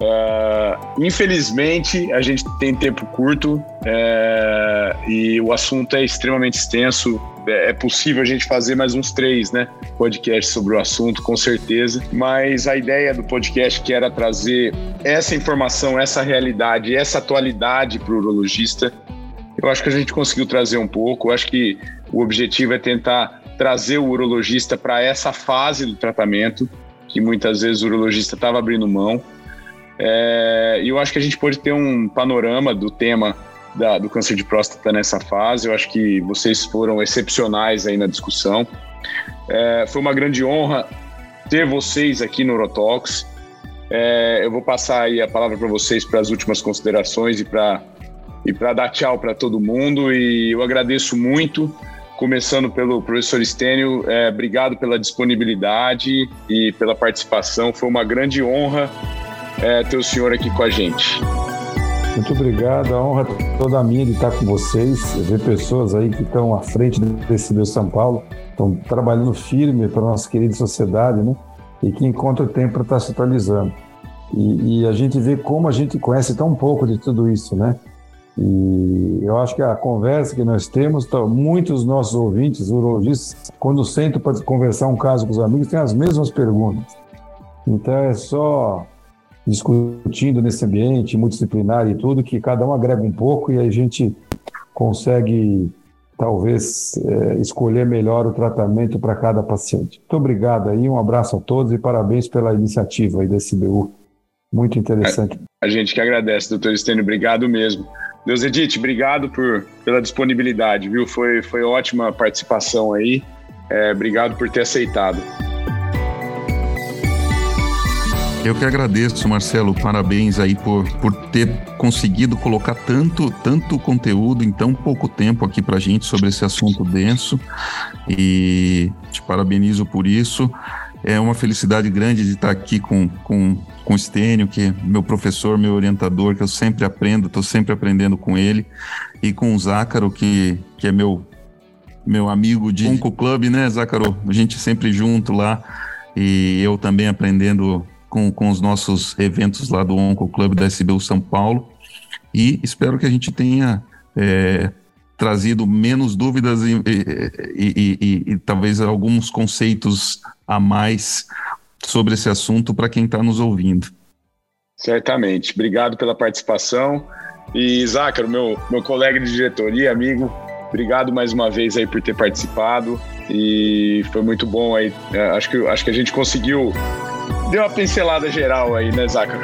Uh, infelizmente, a gente tem tempo curto uh, e o assunto é extremamente extenso. É, é possível a gente fazer mais uns três, né? Podcasts sobre o assunto, com certeza. Mas a ideia do podcast que era trazer essa informação, essa realidade, essa atualidade para o urologista. Eu acho que a gente conseguiu trazer um pouco. Eu acho que o objetivo é tentar trazer o urologista para essa fase do tratamento, que muitas vezes o urologista estava abrindo mão. É, e eu acho que a gente pode ter um panorama do tema da, do câncer de próstata nessa fase. Eu acho que vocês foram excepcionais aí na discussão. É, foi uma grande honra ter vocês aqui no Urotox. É, eu vou passar aí a palavra para vocês para as últimas considerações e para e para dar tchau para todo mundo. E eu agradeço muito, começando pelo professor Estênio. É, obrigado pela disponibilidade e pela participação. Foi uma grande honra é, ter o senhor aqui com a gente. Muito obrigado, a honra toda minha de estar com vocês, ver pessoas aí que estão à frente desse Deus São Paulo, estão trabalhando firme para a nossa querida sociedade, né? E que encontra tempo para estar se atualizando. E, e, a gente vê como a gente conhece tão pouco de tudo isso, né? E eu acho que a conversa que nós temos, muitos nossos ouvintes, urologistas, quando sentam para conversar um caso com os amigos, têm as mesmas perguntas. Então é só discutindo nesse ambiente multidisciplinar e tudo que cada um agrega um pouco e a gente consegue talvez é, escolher melhor o tratamento para cada paciente. Muito obrigado aí, um abraço a todos e parabéns pela iniciativa aí da SBU. Muito interessante. A, a gente que agradece, doutor Estênio, obrigado mesmo. Deus Edith, obrigado por, pela disponibilidade, viu? Foi, foi ótima participação aí. É, obrigado por ter aceitado. Eu que agradeço, Marcelo. Parabéns aí por, por ter conseguido colocar tanto, tanto conteúdo em tão pouco tempo aqui para gente sobre esse assunto denso. E te parabenizo por isso. É uma felicidade grande de estar aqui com, com, com o Stênio, que é meu professor, meu orientador, que eu sempre aprendo, estou sempre aprendendo com ele. E com o Zácaro, que, que é meu, meu amigo de Onco Club, né, Zácaro? A gente sempre junto lá. E eu também aprendendo com, com os nossos eventos lá do Onco Club da SBU São Paulo. E espero que a gente tenha é, trazido menos dúvidas e, e, e, e, talvez alguns conceitos a mais sobre esse assunto para quem está nos ouvindo. Certamente. Obrigado pela participação. E, Zácaro, meu, meu colega de diretoria, amigo, obrigado mais uma vez aí por ter participado. E foi muito bom aí. É, acho que, acho que a gente conseguiu deu uma pincelada geral aí, né, Zácaro?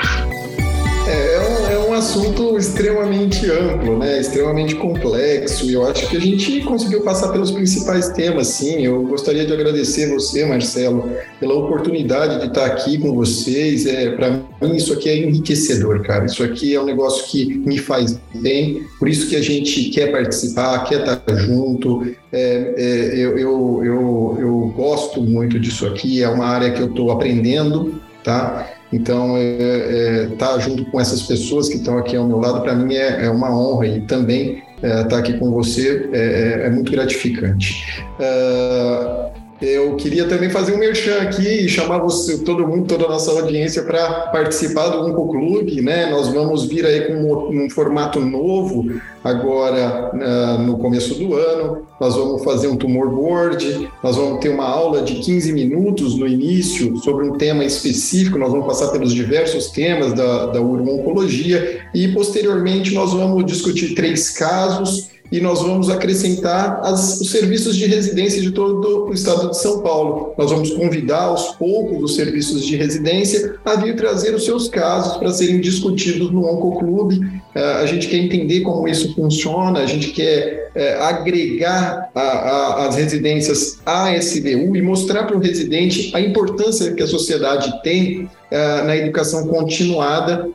É, é um, é um assunto extremamente amplo, né? extremamente complexo, e eu acho que a gente conseguiu passar pelos principais temas, sim. Eu gostaria de agradecer você, Marcelo, pela oportunidade de estar aqui com vocês. É, Para mim, isso aqui é enriquecedor, cara. Isso aqui é um negócio que me faz bem, por isso que a gente quer participar, quer estar junto. É, é, eu, eu, eu, eu gosto muito disso aqui, é uma área que eu estou aprendendo, tá? Então, estar é, é, tá junto com essas pessoas que estão aqui ao meu lado, para mim é, é, uma honra e também estar é, tá aqui com você é, é, é muito gratificante. Uh, eu queria também fazer um merchan aqui e chamar você, todo mundo, toda a nossa audiência para participar do Onco Clube, né? Nós vamos vir aí com um, um formato novo agora uh, no começo do ano. Nós vamos fazer um tumor board, nós vamos ter uma aula de 15 minutos no início sobre um tema específico, nós vamos passar pelos diversos temas da, da uro-oncologia e posteriormente nós vamos discutir três casos e nós vamos acrescentar as, os serviços de residência de todo o estado de São Paulo. Nós vamos convidar aos poucos os serviços de residência a vir trazer os seus casos para serem discutidos no Oncoclube. Uh, a gente quer entender como isso funciona, a gente quer uh, agregar a, a, as residências à SBU e mostrar para o residente a importância que a sociedade tem uh, na educação continuada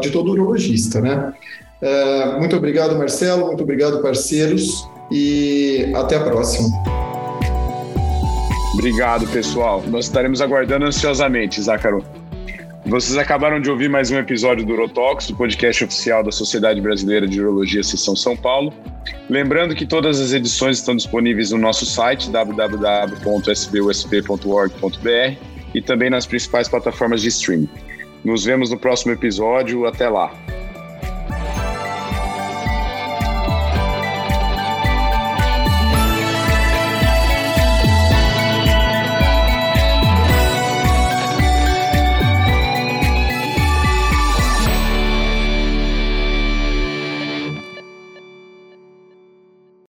de todo urologista, né? É, muito obrigado, Marcelo. Muito obrigado, parceiros. E até a próxima. Obrigado, pessoal. Nós estaremos aguardando ansiosamente, Zácaro. Vocês acabaram de ouvir mais um episódio do Urotox, do podcast oficial da Sociedade Brasileira de Urologia Seção São Paulo. Lembrando que todas as edições estão disponíveis no nosso site www.sbusp.org.br e também nas principais plataformas de streaming. Nos vemos no próximo episódio. Até lá.